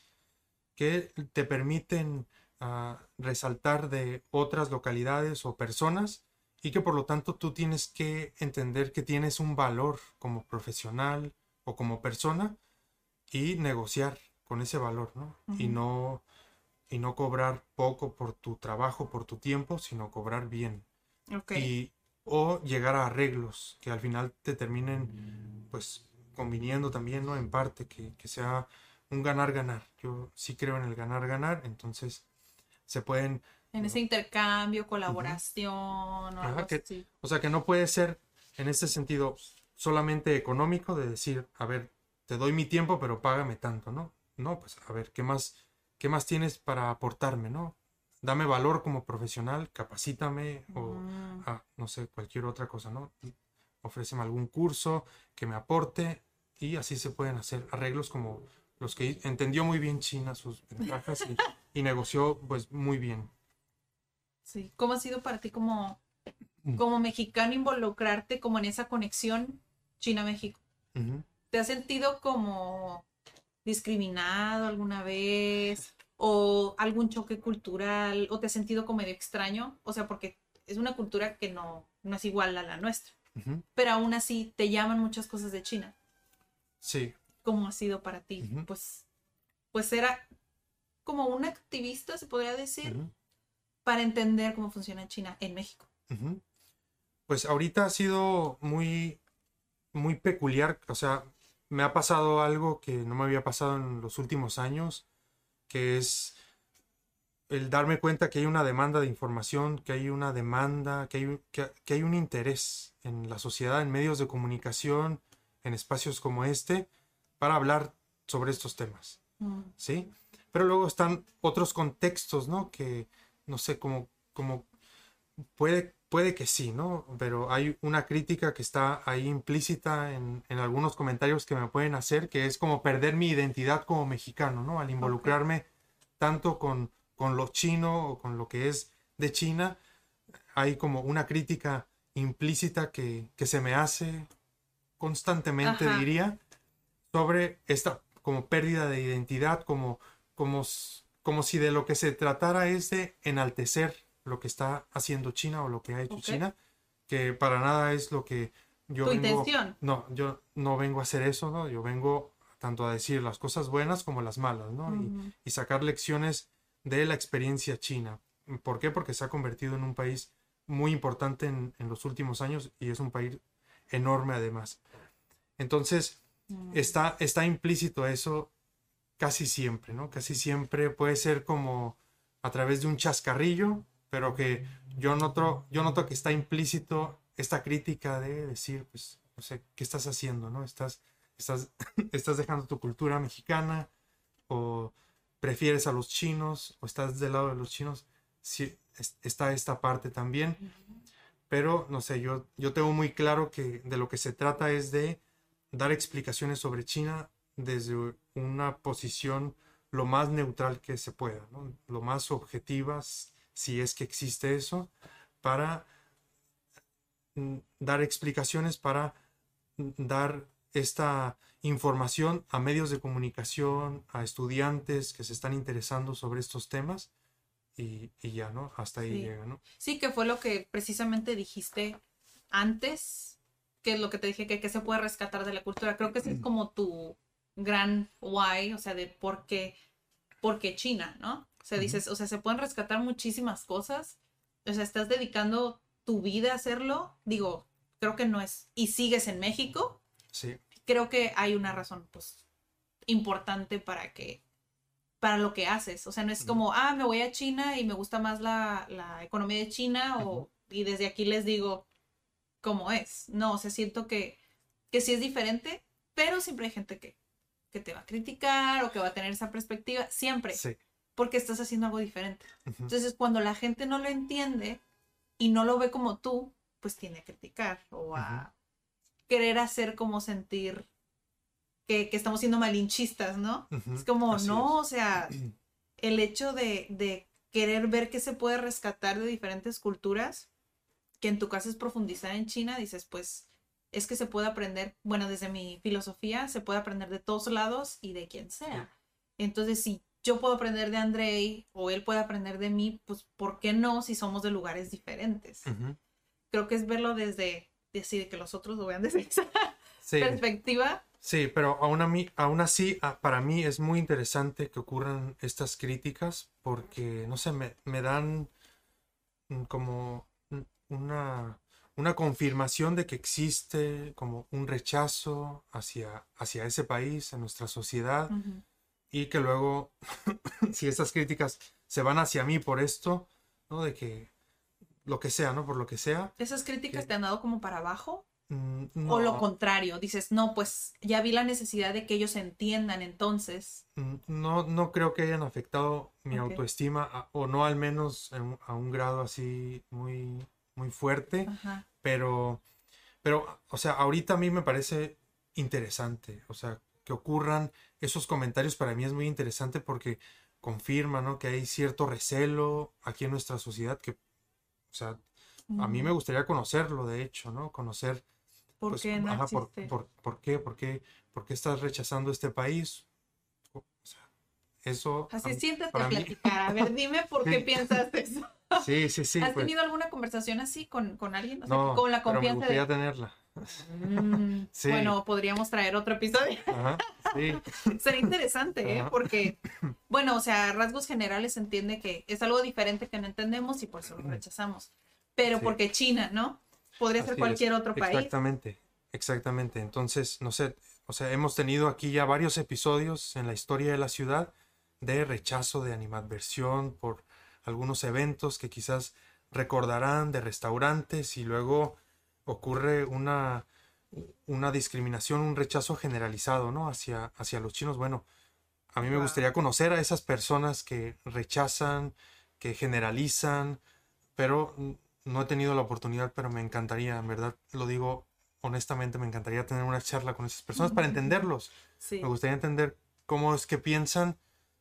que te permiten ah, resaltar de otras localidades o personas y que por lo tanto tú tienes que entender que tienes un valor como profesional o como persona y negociar con ese valor, ¿no? Y Ujú. no y no cobrar poco por tu trabajo, por tu tiempo, sino cobrar bien Ok. y o llegar a arreglos que al final te terminen pues conviniendo también, ¿no? En parte que, que sea un ganar-ganar. Yo sí creo en el ganar-ganar, entonces se pueden, en ese intercambio, colaboración o algo Ajá, que- así. o sea que no puede ser en este sentido solamente económico de decir, a ver, te doy mi tiempo, pero págame tanto, ¿no? No, pues a ver, ¿qué más, qué más tienes para aportarme, ¿no? Dame valor como profesional, capacítame o Mm, a, no sé, cualquier otra cosa, ¿no? Ofréceme algún curso que me aporte y así se pueden hacer arreglos como los que entendió muy bien China sus ventajas y, y negoció pues muy bien. Sí. ¿Cómo ha sido para ti como, Mm. como mexicano involucrarte como en esa conexión China-México? ¿Te has sentido como discriminado alguna vez? ¿O algún choque cultural? ¿O te has sentido como medio extraño? O sea, porque es una cultura que no, no es igual a la nuestra. Pero aún así te llaman muchas cosas de China. Sí, ¿Cómo ha sido para ti? Pues, pues era como un activista, se podría decir, Ujú. Para entender cómo funciona China en México. Ujú. Pues ahorita ha sido muy, muy peculiar. O sea, me ha pasado algo que no me había pasado en los últimos años, que es el darme cuenta que hay una demanda de información, que hay una demanda, que hay, que, que hay un interés en la sociedad, en medios de comunicación, en espacios como este, para hablar sobre estos temas. Mm, ¿sí? Pero luego están otros contextos, ¿no? Que, no sé, como, como puede, puede que sí, ¿no? Pero hay una crítica que está ahí implícita en, en algunos comentarios que me pueden hacer, que es como perder mi identidad como mexicano, ¿no? Al involucrarme tanto con, con lo chino o con lo que es de China, hay como una crítica implícita que, que se me hace constantemente, Ajá. diría, sobre esta como pérdida de identidad, como, como, como si de lo que se tratara es de enaltecer lo que está haciendo China o lo que ha hecho Ok. China, que para nada es lo que yo ¿Tu vengo- intención? No, yo no vengo a hacer eso, ¿no? Yo vengo tanto a decir las cosas buenas como las malas, ¿no? Y- Ujú. y sacar lecciones de la experiencia china. ¿Por qué? Porque se ha convertido en un país muy importante en, en los últimos años y es un país enorme además. Entonces, Mm. está, está implícito eso casi siempre, ¿no? Casi siempre puede ser como a través de un chascarrillo, pero que yo noto, yo noto que está implícito esta crítica de decir, pues, no sé, ¿qué estás haciendo, no? Estás, estás, estás dejando tu cultura mexicana o prefieres a los chinos o estás del lado de los chinos. Sí, es- está esta parte también, pero no sé, yo, yo tengo muy claro que de lo que se trata es de dar explicaciones sobre China desde una posición lo más neutral que se pueda, ¿no? lo más objetivas, si es que existe eso, para mm, dar explicaciones, para mm, dar esta información a medios de comunicación, a estudiantes que se están interesando sobre estos temas y, y ya, ¿no? Hasta ahí Sí. llega, ¿no? Sí, que fue lo que precisamente dijiste antes, que es lo que te dije que, que se puede rescatar de la cultura. Creo que ese es como tu gran why, o sea, de por qué, por qué China, ¿no? O sea, dices, o sea, se pueden rescatar muchísimas cosas. O sea, estás dedicando tu vida a hacerlo. Digo, creo que no es. Y sigues en México. Sí, Creo que hay una razón, pues, importante para que para lo que haces. O sea, no es como, ah, me voy a China y me gusta más la, la economía de China o, y desde aquí les digo cómo es. No, o sea, siento que, que sí es diferente, pero siempre hay gente que, que te va a criticar o que va a tener esa perspectiva, siempre, sí. porque estás haciendo algo diferente. Entonces, cuando la gente no lo entiende y no lo ve como tú, pues tiene a criticar o a querer hacer como sentir que, que estamos siendo malinchistas, ¿no? Es como, así no, es. o sea, el hecho de, de querer ver qué se puede rescatar de diferentes culturas, que en tu caso es profundizar en China, dices, pues es que se puede aprender, bueno, desde mi filosofía, se puede aprender de todos lados y de quien sea. Entonces, si yo puedo aprender de Andrei o él puede aprender de mí, pues ¿por qué no si somos de lugares diferentes? Creo que es verlo desde, decir que los otros lo vean desde esa Sí. perspectiva. Sí, pero aún, a mí, aún así, para mí es muy interesante que ocurran estas críticas porque, no sé, me, me dan mm, como un- una, una confirmación de que existe como un rechazo hacia, hacia ese país, a nuestra sociedad, y que luego, si estas críticas se van hacia mí por esto, ¿no? De que lo que sea, ¿no? Por lo que sea. ¿Esas críticas te han dado como para abajo? mm, O lo no. contrario, dices, no, pues ya vi la necesidad de que ellos entiendan entonces. Mm, No, no creo que hayan afectado mi autoestima, a- o no al menos en a un grado así muy, muy fuerte, Ajá. Pero, pero, o sea, ahorita a mí me parece interesante, o sea, que ocurran esos comentarios para mí es muy interesante porque confirma, ¿no? Que hay cierto recelo aquí en nuestra sociedad que O sea, a mí me gustaría conocerlo, de hecho, ¿no? Conocer... ¿Por pues, qué no ajá, por, existe? por- por qué? ¿Por qué? ¿Por qué estás rechazando este país? Eso... Así siéntate a mí- platicar. A ver, dime por qué piensas eso. Sí, sí, sí. ¿Has pues, tenido alguna conversación así con, con alguien? O sea, no, con la pero me confianza gustaría de... tenerla. Mm, Sí. Bueno, podríamos traer otro episodio. Ajá, sí. Sería interesante, ¿eh? Ajá. Porque, bueno, o sea, rasgos generales se entiende que es algo diferente que no entendemos y por eso lo rechazamos. Pero Sí. porque China, ¿no? Podría ser cualquier es, otro país. Exactamente, exactamente. Entonces, no sé, o sea, hemos tenido aquí ya varios episodios en la historia de la ciudad de rechazo, de animadversión por algunos eventos que quizás recordarán de restaurantes y luego ocurre una, una discriminación, un rechazo generalizado, ¿no? Hacia, hacia los chinos. Bueno, a mí me gustaría conocer a esas personas que rechazan, que generalizan, pero no he tenido la oportunidad, pero me encantaría, en verdad, lo digo honestamente, me encantaría tener una charla con esas personas para entenderlos. Sí. Me gustaría entender cómo es que piensan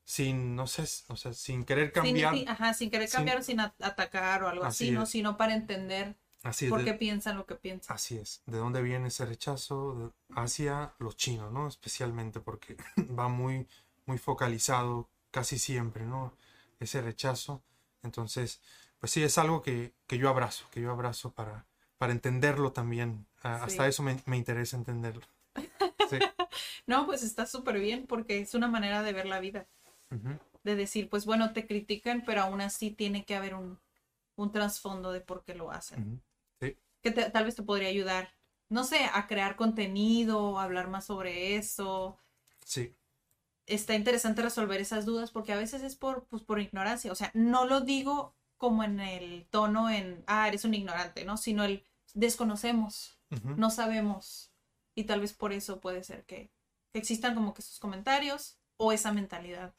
sin, no sé, o sea, sin querer cambiar. sin- ajá, sin querer sin- cambiar o sin atacar o algo así, Así ¿no? Sino para entender Así por de- qué piensan lo que piensan. Así es, de dónde viene ese rechazo De- hacia los chinos, ¿no? Especialmente porque va muy, muy focalizado casi siempre, ¿no? Ese rechazo. Entonces, pues sí, es algo que, que yo abrazo, que yo abrazo para, para entenderlo también. A- Hasta eso me, me interesa entenderlo. Sí. No, pues está súper bien porque es una manera de ver la vida. De decir, pues bueno, te critican, pero aún así tiene que haber un, un trasfondo de por qué lo hacen. Sí. que te- tal vez te podría ayudar, no sé, a crear contenido, a hablar más sobre eso. Sí. Está interesante resolver esas dudas porque a veces es por, pues, por ignorancia. O sea, no lo digo como en el tono en, ah, eres un ignorante, ¿no? Sino el desconocemos, no sabemos. Y tal vez por eso puede ser que, que existan como que esos comentarios o esa mentalidad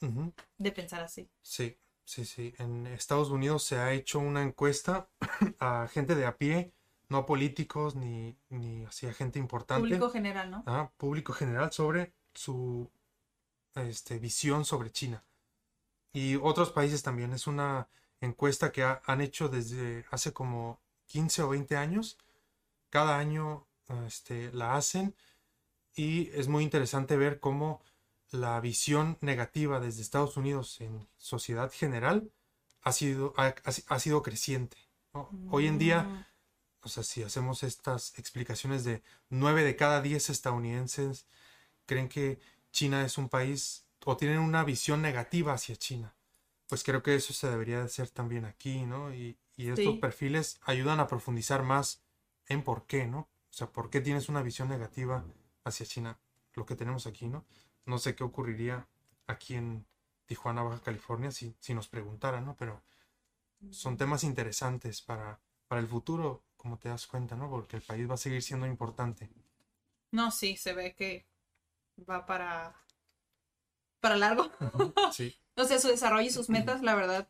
de pensar así. Sí, sí, sí. En Estados Unidos se ha hecho una encuesta a gente de a pie, no a políticos ni, ni así a gente importante. Público general, ¿no? ah, público general sobre su este, visión sobre China. Y otros países también. Es una encuesta que ha- han hecho desde hace como 15 o 20 años. Cada año este, la hacen y es muy interesante ver cómo la visión negativa desde Estados Unidos en sociedad general ha sido, ha, sido creciente. ¿no? Hoy en día Mm, o sea, si hacemos estas explicaciones de 9 de cada 10 estadounidenses creen que China es un país o tienen una visión negativa hacia China, pues creo que eso se debería de hacer también aquí, ¿no? Y, y estos Sí. perfiles ayudan a profundizar más en por qué, ¿no? O sea, por qué tienes una visión negativa hacia China, lo que tenemos aquí, ¿no? No sé qué ocurriría aquí en Tijuana, Baja California, si, si nos preguntaran, ¿no? Pero son temas interesantes para, para el futuro, como te das cuenta, ¿no? Porque el país va a seguir siendo importante. No, sí, se ve que va para, para largo. Sí. O sea, su desarrollo y sus metas, la verdad.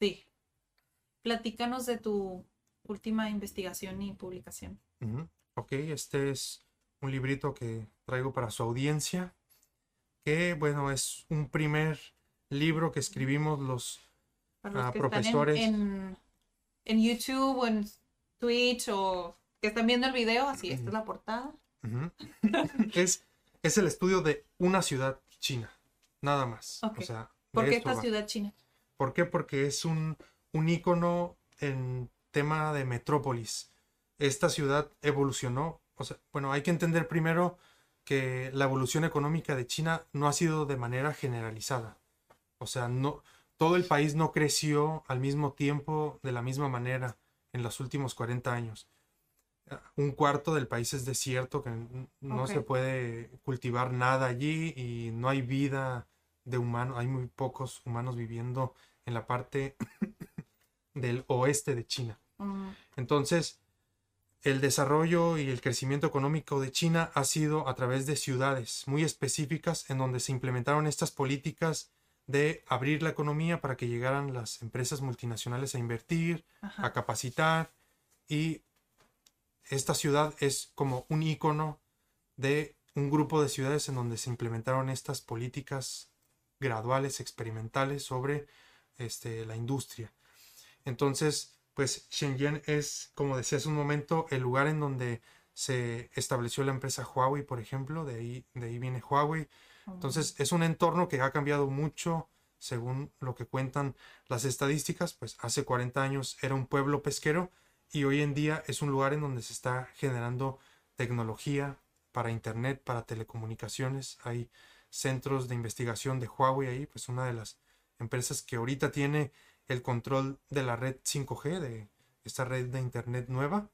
Sí. Platícanos de tu última investigación y publicación. Ok, este es un librito que traigo para su audiencia, que bueno, es un primer libro que escribimos los... Ah, que están en- profesores. en, en YouTube o en Twitch o que están viendo el video, así, esta es la portada. Es, es el estudio de una ciudad china, nada más. Ok. O sea, ¿Por qué esta va. ciudad china? ¿Por qué? Porque es un, un ícono en tema de metrópolis. Esta ciudad evolucionó. O sea, bueno, hay que entender primero que la evolución económica de China no ha sido de manera generalizada. O sea, no, todo el país no creció al mismo tiempo de la misma manera en los últimos 40 años. Un cuarto del país es desierto, que no se puede cultivar nada allí y no hay vida de humano, hay muy pocos humanos viviendo en la parte del oeste de China. Mm, Entonces, el desarrollo y el crecimiento económico de China ha sido a través de ciudades muy específicas en donde se implementaron estas políticas de abrir la economía para que llegaran las empresas multinacionales a invertir, ajá. a capacitar y esta ciudad es como un icono de un grupo de ciudades en donde se implementaron estas políticas graduales, experimentales sobre este, la industria. Entonces, pues Shenzhen es, como decía hace un momento, el lugar en donde se estableció la empresa Huawei, por ejemplo, de ahí, de ahí viene Huawei. Entonces, es un entorno que ha cambiado mucho según lo que cuentan las estadísticas, pues hace 40 años era un pueblo pesquero y hoy en día es un lugar en donde se está generando tecnología para internet, para telecomunicaciones. Hay centros de investigación de Huawei ahí, pues una de las empresas que ahorita tiene el control de la red 5G, de esta red de internet nueva.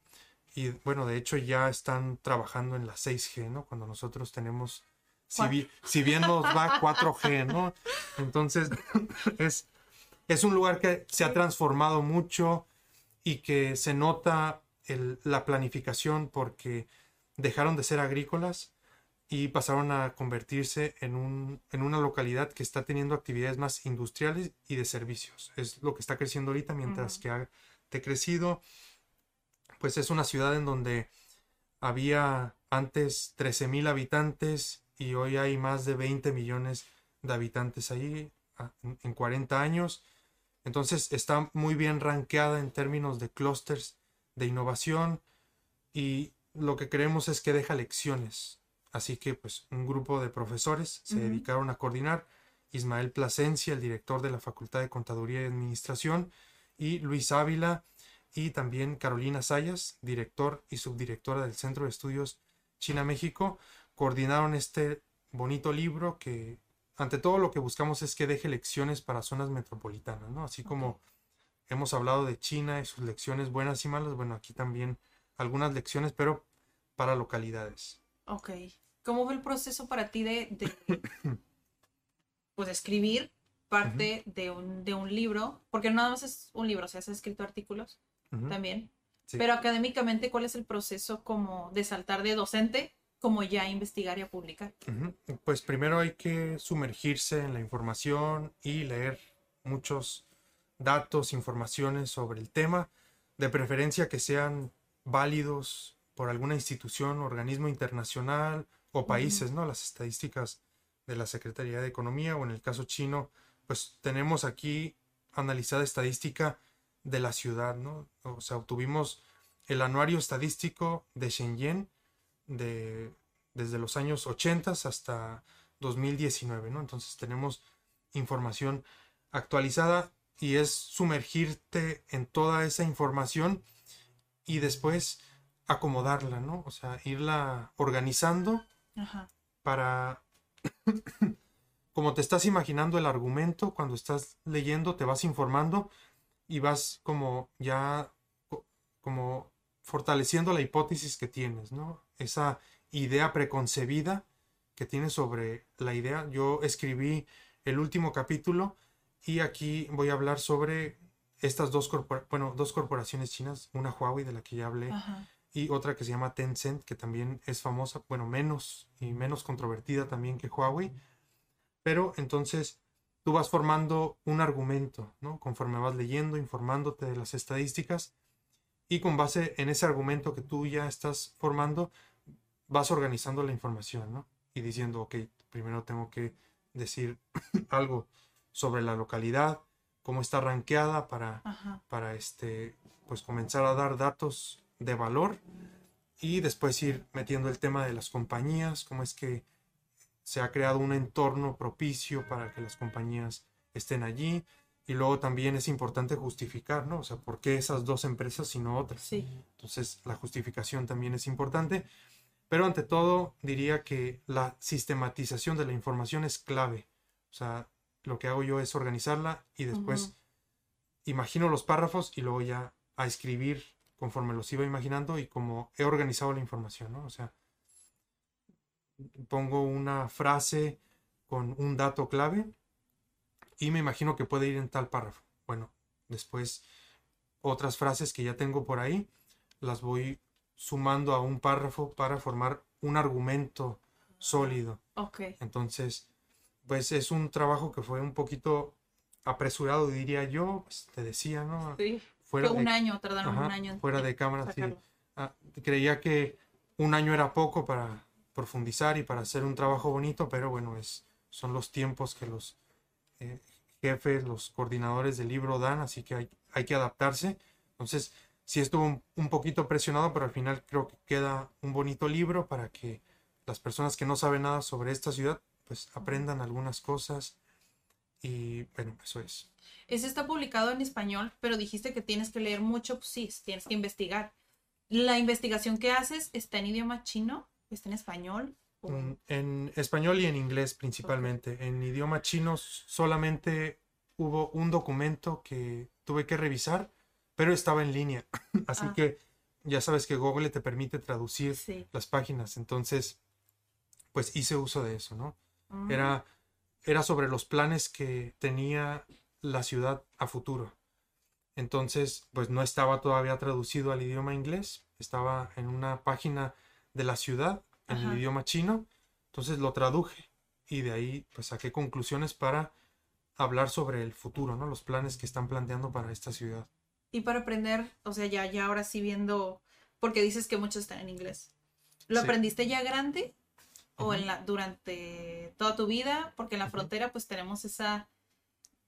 Y bueno, de hecho ya están trabajando en la 6G, ¿no? Cuando nosotros tenemos si, bien nos va 4G, ¿no? Entonces, es, es un lugar que se ha transformado mucho y que se nota la planificación porque dejaron de ser agrícolas y pasaron a convertirse en, un, en una localidad que está teniendo actividades más industriales y de servicios. Es lo que está creciendo ahorita, mientras que ha crecido. Pues es una ciudad en donde había antes 13.000 habitantes y hoy hay más de 20 millones de habitantes ahí en 40 años. Entonces está muy bien rankeada en términos de clústeres de innovación y lo que queremos es que deja lecciones. Así que pues un grupo de profesores se dedicaron a coordinar. Ismael Plasencia, el director de la Facultad de Contaduría y Administración, y Luis Ávila y también Carolina Sayas, director y subdirectora del Centro de Estudios China-México, coordinaron este bonito libro que ante todo lo que buscamos es que deje lecciones para zonas metropolitanas, ¿no? Así como hemos hablado de China y sus lecciones buenas y malas, bueno, aquí también algunas lecciones, pero para localidades. Ok. ¿Cómo fue el proceso para ti de, pues, escribir parte de, un, de un libro? Porque no nada más es un libro, o sea, has escrito artículos también. Pero académicamente, ¿cuál es el proceso como de saltar de docente como ya investigar y a publicar? Pues primero hay que sumergirse en la información y leer muchos datos, informaciones sobre el tema, de preferencia que sean válidos por alguna institución, organismo internacional o países, ¿no? Las estadísticas de la Secretaría de Economía o en el caso chino, pues tenemos aquí analizada estadística de la ciudad, ¿no? O sea, obtuvimos el anuario estadístico de Shenzhen de, desde los años 80 hasta 2019, ¿no? Entonces tenemos información actualizada y es sumergirte en toda esa información y después acomodarla, ¿no? O sea, irla organizando para, como te estás imaginando el argumento, cuando estás leyendo, te vas informando y vas como ya, como fortaleciendo la hipótesis que tienes, ¿no? Esa idea preconcebida que tienes sobre la idea. Yo escribí el último capítulo y aquí voy a hablar sobre estas dos, bueno, dos corporaciones chinas, una Huawei de la que ya hablé y otra que se llama Tencent, que también es famosa, bueno, menos y menos controvertida también que Huawei. Pero entonces tú vas formando un argumento, ¿no? Conforme vas leyendo, informándote de las estadísticas y con base en ese argumento que tú ya estás formando, vas organizando la información, ¿no? Y diciendo, ok, primero tengo que decir algo sobre la localidad, cómo está rankeada para, para este, pues comenzar a dar datos de valor y después ir metiendo el tema de las compañías, cómo es que se ha creado un entorno propicio para que las compañías estén allí, y luego también es importante justificar, ¿no? O sea, ¿por qué esas dos empresas y no otras? Sí. Entonces, la justificación también es importante. Pero ante todo, diría que la sistematización de la información es clave. O sea, lo que hago yo es organizarla y después imagino los párrafos y luego ya a escribir conforme los iba imaginando y como he organizado la información, ¿no? O sea, pongo una frase con un dato clave y me imagino que puede ir en tal párrafo. Bueno, después otras frases que ya tengo por ahí las voy sumando a un párrafo para formar un argumento sólido. Ok. Entonces, pues es un trabajo que fue un poquito apresurado, diría yo, pues, te decía, ¿no? Sí. Fuera fue un año, tardaron un año. fuera de cámara, sí. Ah, creía que un año era poco para profundizar y para hacer un trabajo bonito, pero bueno, es, son los tiempos que los eh, jefes, los coordinadores del libro dan, así que hay, hay que adaptarse. Entonces, sí estuvo un, un poquito presionado, pero al final creo que queda un bonito libro para que las personas que no saben nada sobre esta ciudad, pues aprendan algunas cosas. Y bueno, eso es. Ese está publicado en español, pero dijiste que tienes que leer mucho, pues sí, tienes que investigar. ¿La investigación que haces está en idioma chino? ¿Está en español? o- Mm, En español y en inglés principalmente. En idioma chino solamente hubo un documento que tuve que revisar, pero estaba en línea. Así Ah. que ya sabes que Google te permite traducir Sí. las páginas. Entonces, pues hice uso de eso, ¿no? Mm. Era, era sobre los planes que tenía la ciudad a futuro. Entonces, pues no estaba todavía traducido al idioma inglés, estaba en una página de la ciudad en Ajá. el idioma chino, entonces lo traduje y de ahí pues saqué conclusiones para hablar sobre el futuro, ¿no? Los planes que están planteando para esta ciudad. Y para aprender, o sea, ya, ya ahora sí viendo, porque dices que muchos están en inglés. ¿Lo Sí. aprendiste ya grande? ¿O en la, durante toda tu vida? Porque en la frontera pues tenemos esa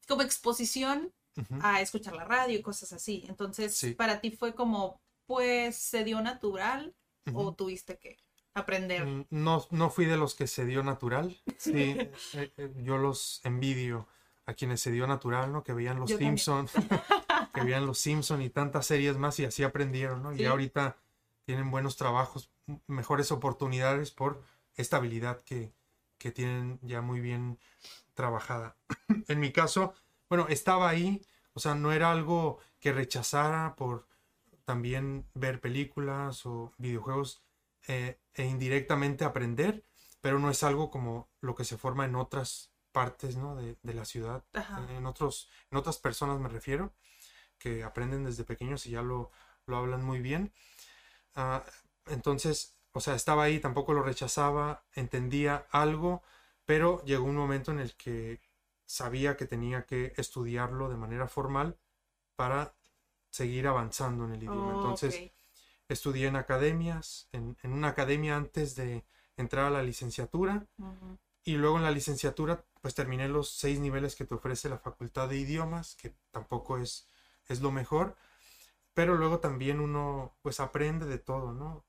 como exposición a escuchar la radio y cosas así. Entonces, Sí. para ti fue como, pues, se dio natural o tuviste que aprender. Mm, No, no fui de los que se dio natural. Sí, eh, eh, yo los envidio a quienes se dio natural, ¿no? Que veían los Yo también. Simpson, que veían los Simpson y tantas series más y así aprendieron, ¿no? Sí. Y ahorita tienen buenos trabajos, mejores oportunidades por esta habilidad que, que tienen ya muy bien trabajada. en mi caso, bueno, estaba ahí, o sea, no era algo que rechazara por también ver películas o videojuegos eh, e indirectamente aprender, pero no es algo como lo que se forma en otras partes ¿no? de, de la ciudad, Ajá. en, otros, en otras personas me refiero, que aprenden desde pequeños y ya lo, lo hablan muy bien. Ah, entonces, o sea, estaba ahí, tampoco lo rechazaba, entendía algo, pero llegó un momento en el que sabía que tenía que estudiarlo de manera formal para seguir avanzando en el idioma. Oh, Entonces, estudié en academias, en, en una academia antes de entrar a la licenciatura y luego en la licenciatura pues terminé los seis niveles que te ofrece la Facultad de Idiomas, que tampoco es, es lo mejor, pero luego también uno pues aprende de todo, ¿no?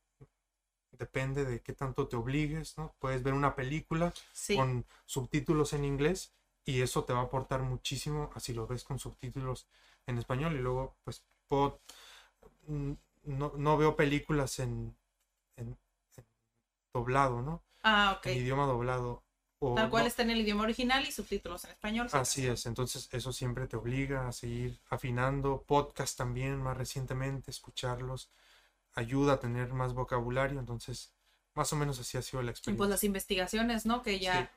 Depende de qué tanto te obligues, ¿no? Puedes ver una película Sí. con subtítulos en inglés y eso te va a aportar muchísimo así lo ves con subtítulos en español y luego pues puedo, mm, no, no veo películas en, en- en doblado, ¿no? Ah, ok. En idioma doblado. O Tal cual no- está en el idioma original y subtítulos en español. sí. Así es, entonces eso siempre te obliga a seguir afinando. Podcast también, más recientemente, escucharlos ayuda a tener más vocabulario, entonces más o menos así ha sido la Y pues experiencia. las investigaciones, ¿no? Que ya. Sí.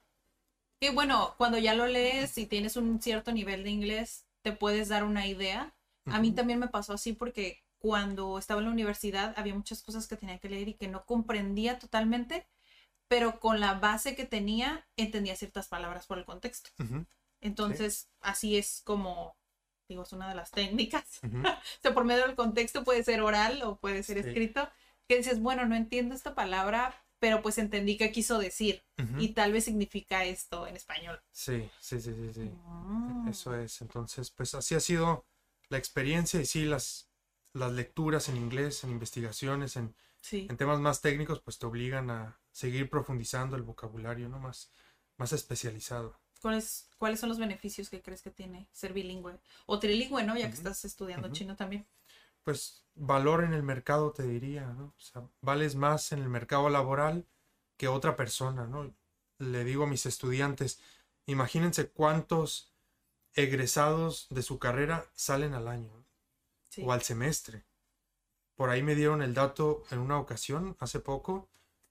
Que bueno, cuando ya lo lees y tienes un cierto nivel de inglés, te puedes dar una idea. A mí también me pasó así porque cuando estaba en la universidad había muchas cosas que tenía que leer y que no comprendía totalmente, pero con la base que tenía entendía ciertas palabras por el contexto. Entonces, así es como, digo, es una de las técnicas. O sea, por medio del contexto puede ser oral o puede ser Sí. escrito, que dices, bueno, no entiendo esta palabra, pero pues entendí qué quiso decir y tal vez significa esto en español. Sí, sí, sí, sí, sí. Mm. Eso es. Entonces, pues así ha sido la experiencia y sí, las, las lecturas en inglés, en investigaciones, en, Sí. en temas más técnicos, pues te obligan a seguir profundizando el vocabulario, ¿no? Más, más especializado. ¿Cuáles, ¿Cuáles son los beneficios que crees que tiene ser bilingüe? O trilingüe, ¿no? Ya que estás estudiando chino también. Pues valor en el mercado, te diría, ¿no? O sea, vales más en el mercado laboral que otra persona, ¿no? Le digo a mis estudiantes, imagínense cuántos egresados de su carrera salen al año. ¿no? Sí. o al semestre. Por ahí me dieron el dato en una ocasión, hace poco,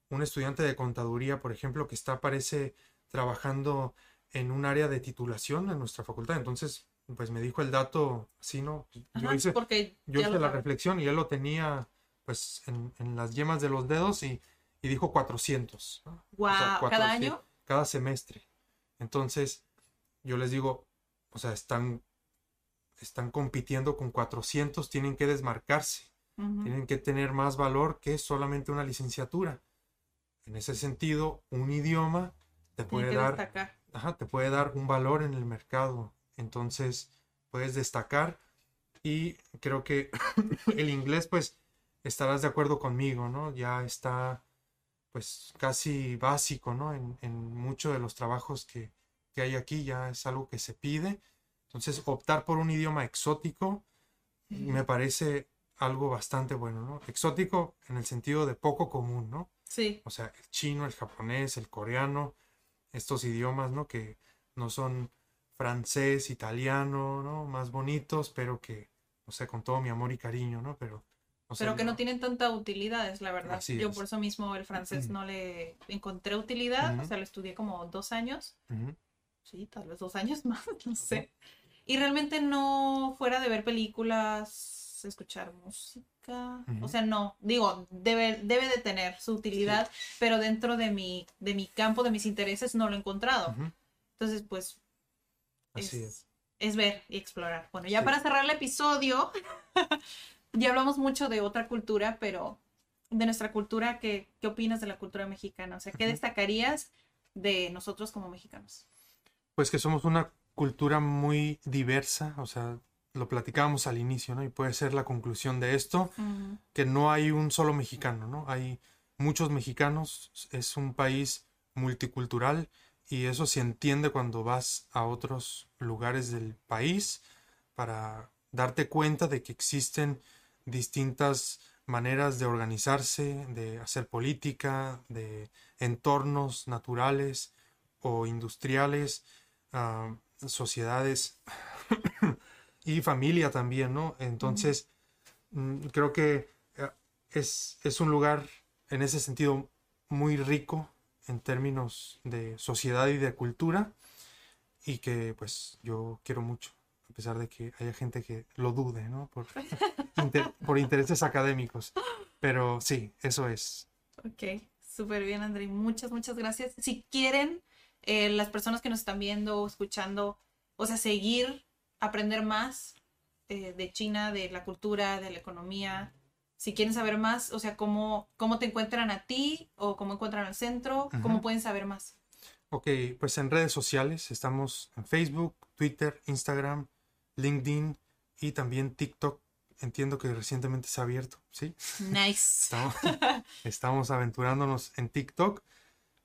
un estudiante de contaduría, por ejemplo, que está, parece, trabajando en un área de titulación en nuestra facultad. Entonces, pues me dijo el dato así, ¿no? Yo hice, porque yo hice la reflexión y él lo tenía, pues, en, en las yemas de los dedos y, y dijo 400. ¿no? O sea, Guau, ¿cada sí, año? cada semestre. Entonces, yo les digo, o sea, están, están compitiendo con 400, tienen que desmarcarse, tienen que tener más valor que solamente una licenciatura. En ese sentido, un idioma te puede dar, destacar. Ajá, te puede dar un valor en el mercado. Entonces, puedes destacar Y creo que el inglés, pues, estarás de acuerdo conmigo, ¿no? Ya está, pues, casi básico, ¿no? En, en muchos de los trabajos que, que hay aquí ya es algo que se pide. Entonces, optar por un idioma exótico me parece algo bastante bueno, ¿no? Exótico en el sentido de poco común, ¿no? Sí. O sea, el chino, el japonés, el coreano, estos idiomas, ¿no? Que no son francés, italiano, ¿no? Más bonitos, pero que, o sea, con todo mi amor y cariño, ¿no? Pero, o sea, Pero que no tienen tanta utilidad, es la verdad. Así Yo es. por eso mismo el francés no le encontré utilidad, o sea, lo estudié como dos años, sí, tal vez dos años más, no sé. Y realmente no fuera de ver películas, escuchar música, o sea, no, digo, debe, debe de tener su utilidad, pero dentro de mi, de mi campo, de mis intereses, no lo he enconrado. ujú, Entonces, pues, Así es, es. es ver y explorar. Bueno, ya Sí. para cerrar el episodio, ya hablamos mucho de otra cultura, pero de nuestra cultura, ¿qué, qué opinas de la cultura mexicana? O sea, ¿qué destacarías de nosotros como mexicanos? Pues que somos una cultura muy diversa, o sea, lo platicábamos al inicio, ¿no? Y puede ser la conclusión de esto, que no hay un solo mexicano, ¿no? Hay muchos mexicanos, es un país multicultural y eso se entiende cuando vas a otros lugares del país para darte cuenta de que existen distintas maneras de organizarse, de hacer política, de entornos naturales o industriales, ah, sociedades y familia también, ¿no? Entonces, mm, creo que eh, es, es un lugar en ese sentido muy rico en términos de sociedad y de cultura y que pues yo quiero mucho, a pesar de que haya gente que lo dude, ¿no? Por, inter- por intereses académicos. Pero sí, eso es. Ok, súper bien, André. Muchas, muchas gracias. Si quieren, eh, las personas que nos están viendo o escuchando, o sea, seguir, aprender más eh, de China, de la cultura, de la economía, si quieren saber más, o sea, cómo, cómo te encuentran a ti o cómo encuentran al centro, cómo pueden saber más. Ok, pues en redes sociales estamos en Facebook, Twitter, Instagram, LinkedIn y también TikTok. Entiendo que recientemente se ha abierto, ¿sí? Nice. Estamos, estamos aventurándonos en TikTok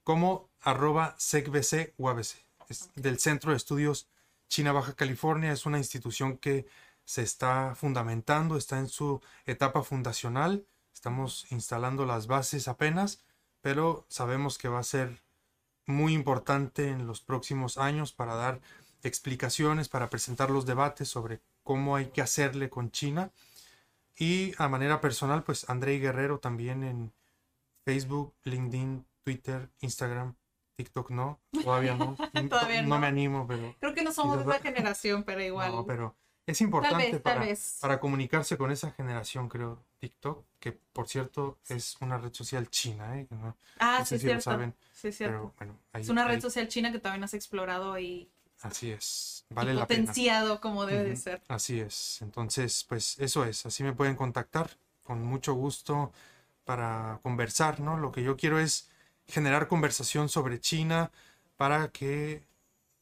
como arroba secbc UABC. Es del Centro de Estudios China Baja California. Es una institución que se está fundamentando, está en su etapa fundacional. Estamos instalando las bases apenas, pero sabemos que va a ser muy importante en los próximos años para dar explicaciones, para presentar los debates sobre cómo hay que hacerle con China. Y a manera personal, pues Andrei Guerrero también en Facebook, LinkedIn, Twitter, Instagram, TikTok no, todavía no. Todavía no. no. me animo, pero, Creo que no somos de esa generación, pero igual. no, pero es importante vez, tal para, vez. para comunicarse con esa generación, creo, TikTok, que por cierto es una red social china, ¿eh? No- ah, no sí, sé es si lo cierto. saben, Sí, cierto. pero bueno, ahí- es una red ahí- social china que no has explorado y, así es, y vale la pena. potenciado como debe de ser. Así es. Entonces, pues eso es. Así me pueden contactar con mucho gusto para conversar, ¿no? Lo que yo quiero es generar conversación sobre China para que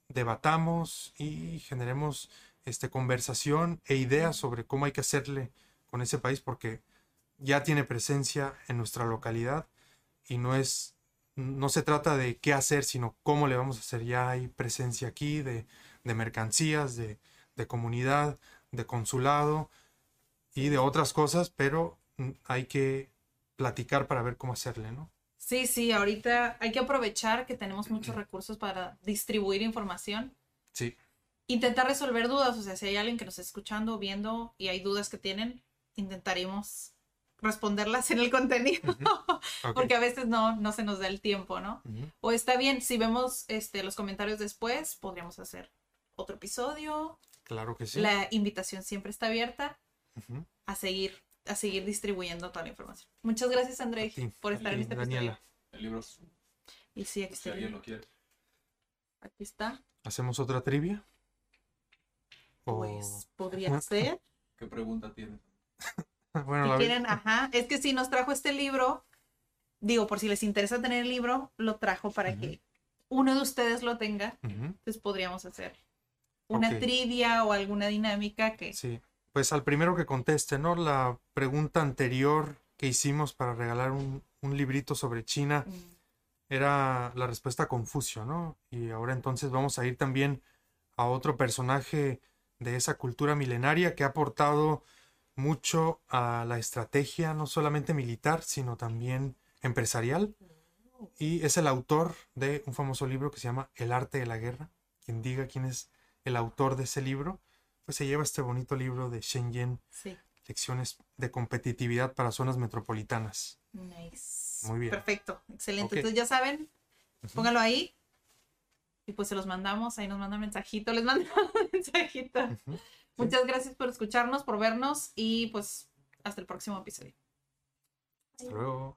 debatamos y generemos este conversación e ideas sobre cómo hay que hacerle con ese país porque ya tiene presencia en nuestra localidad y no es no se trata de qué hacer, sino cómo le vamos a hacer. Ya hay presencia aquí de, de mercancías, de, de comunidad, de consulado y de otras cosas, pero hay que platicar para ver cómo hacerle, ¿no? Sí, sí, ahorita hay que aprovechar que tenemos muchos recursos para distribuir información, Sí, intentar resolver dudas, o sea, si hay alguien que nos está escuchando viendo y hay dudas que tienen, intentaremos responderlas en el contenido, porque a veces no, no se nos da el tiempo, ¿no? O está bien, si vemos este, los comentarios después, podríamos hacer otro episodio. Claro que sí. La invitación siempre está abierta a seguir, a seguir distribuyendo toda la información. Muchas gracias, André, ti, por estar en este Daniela. episodio. El libro, Y sí, aquí si está. alguien lo quiere. Aquí está. ¿Hacemos otra trivia? O- Pues podría ser. ¿Qué pregunta tiene? bueno, Si la quieren, ajá. Es que si nos trajo este libro, digo, por si les interesa tener el libro, lo trajo para que uno de ustedes lo tenga. Entonces podríamos hacer una trivia o alguna dinámica que Sí, pues al primero que conteste, ¿no? La pregunta anterior que hicimos para regalar un, un librito sobre China era la respuesta a Confucio, ¿no? Y ahora entonces vamos a ir también a otro personaje de esa cultura milenaria que ha aportado mucho a la estrategia, no solamente militar, sino también empresarial. Y es el autor de un famoso libro que se llama El arte de la guerra. Quien diga quién es el autor de ese libro, pues se lleva este bonito libro de Shenzhen, Sí. Lecciones de competitividad para zonas metropolitanas. Nice. Muy bien. Perfecto. Excelente. Entonces ya saben, póngalo ahí. Y pues se los mandamos. Ahí nos mandan mensajito. Les mandamos mensajito. Muchas gracias por escucharnos, por vernos. Y pues hasta el próximo episodio. Hasta luego.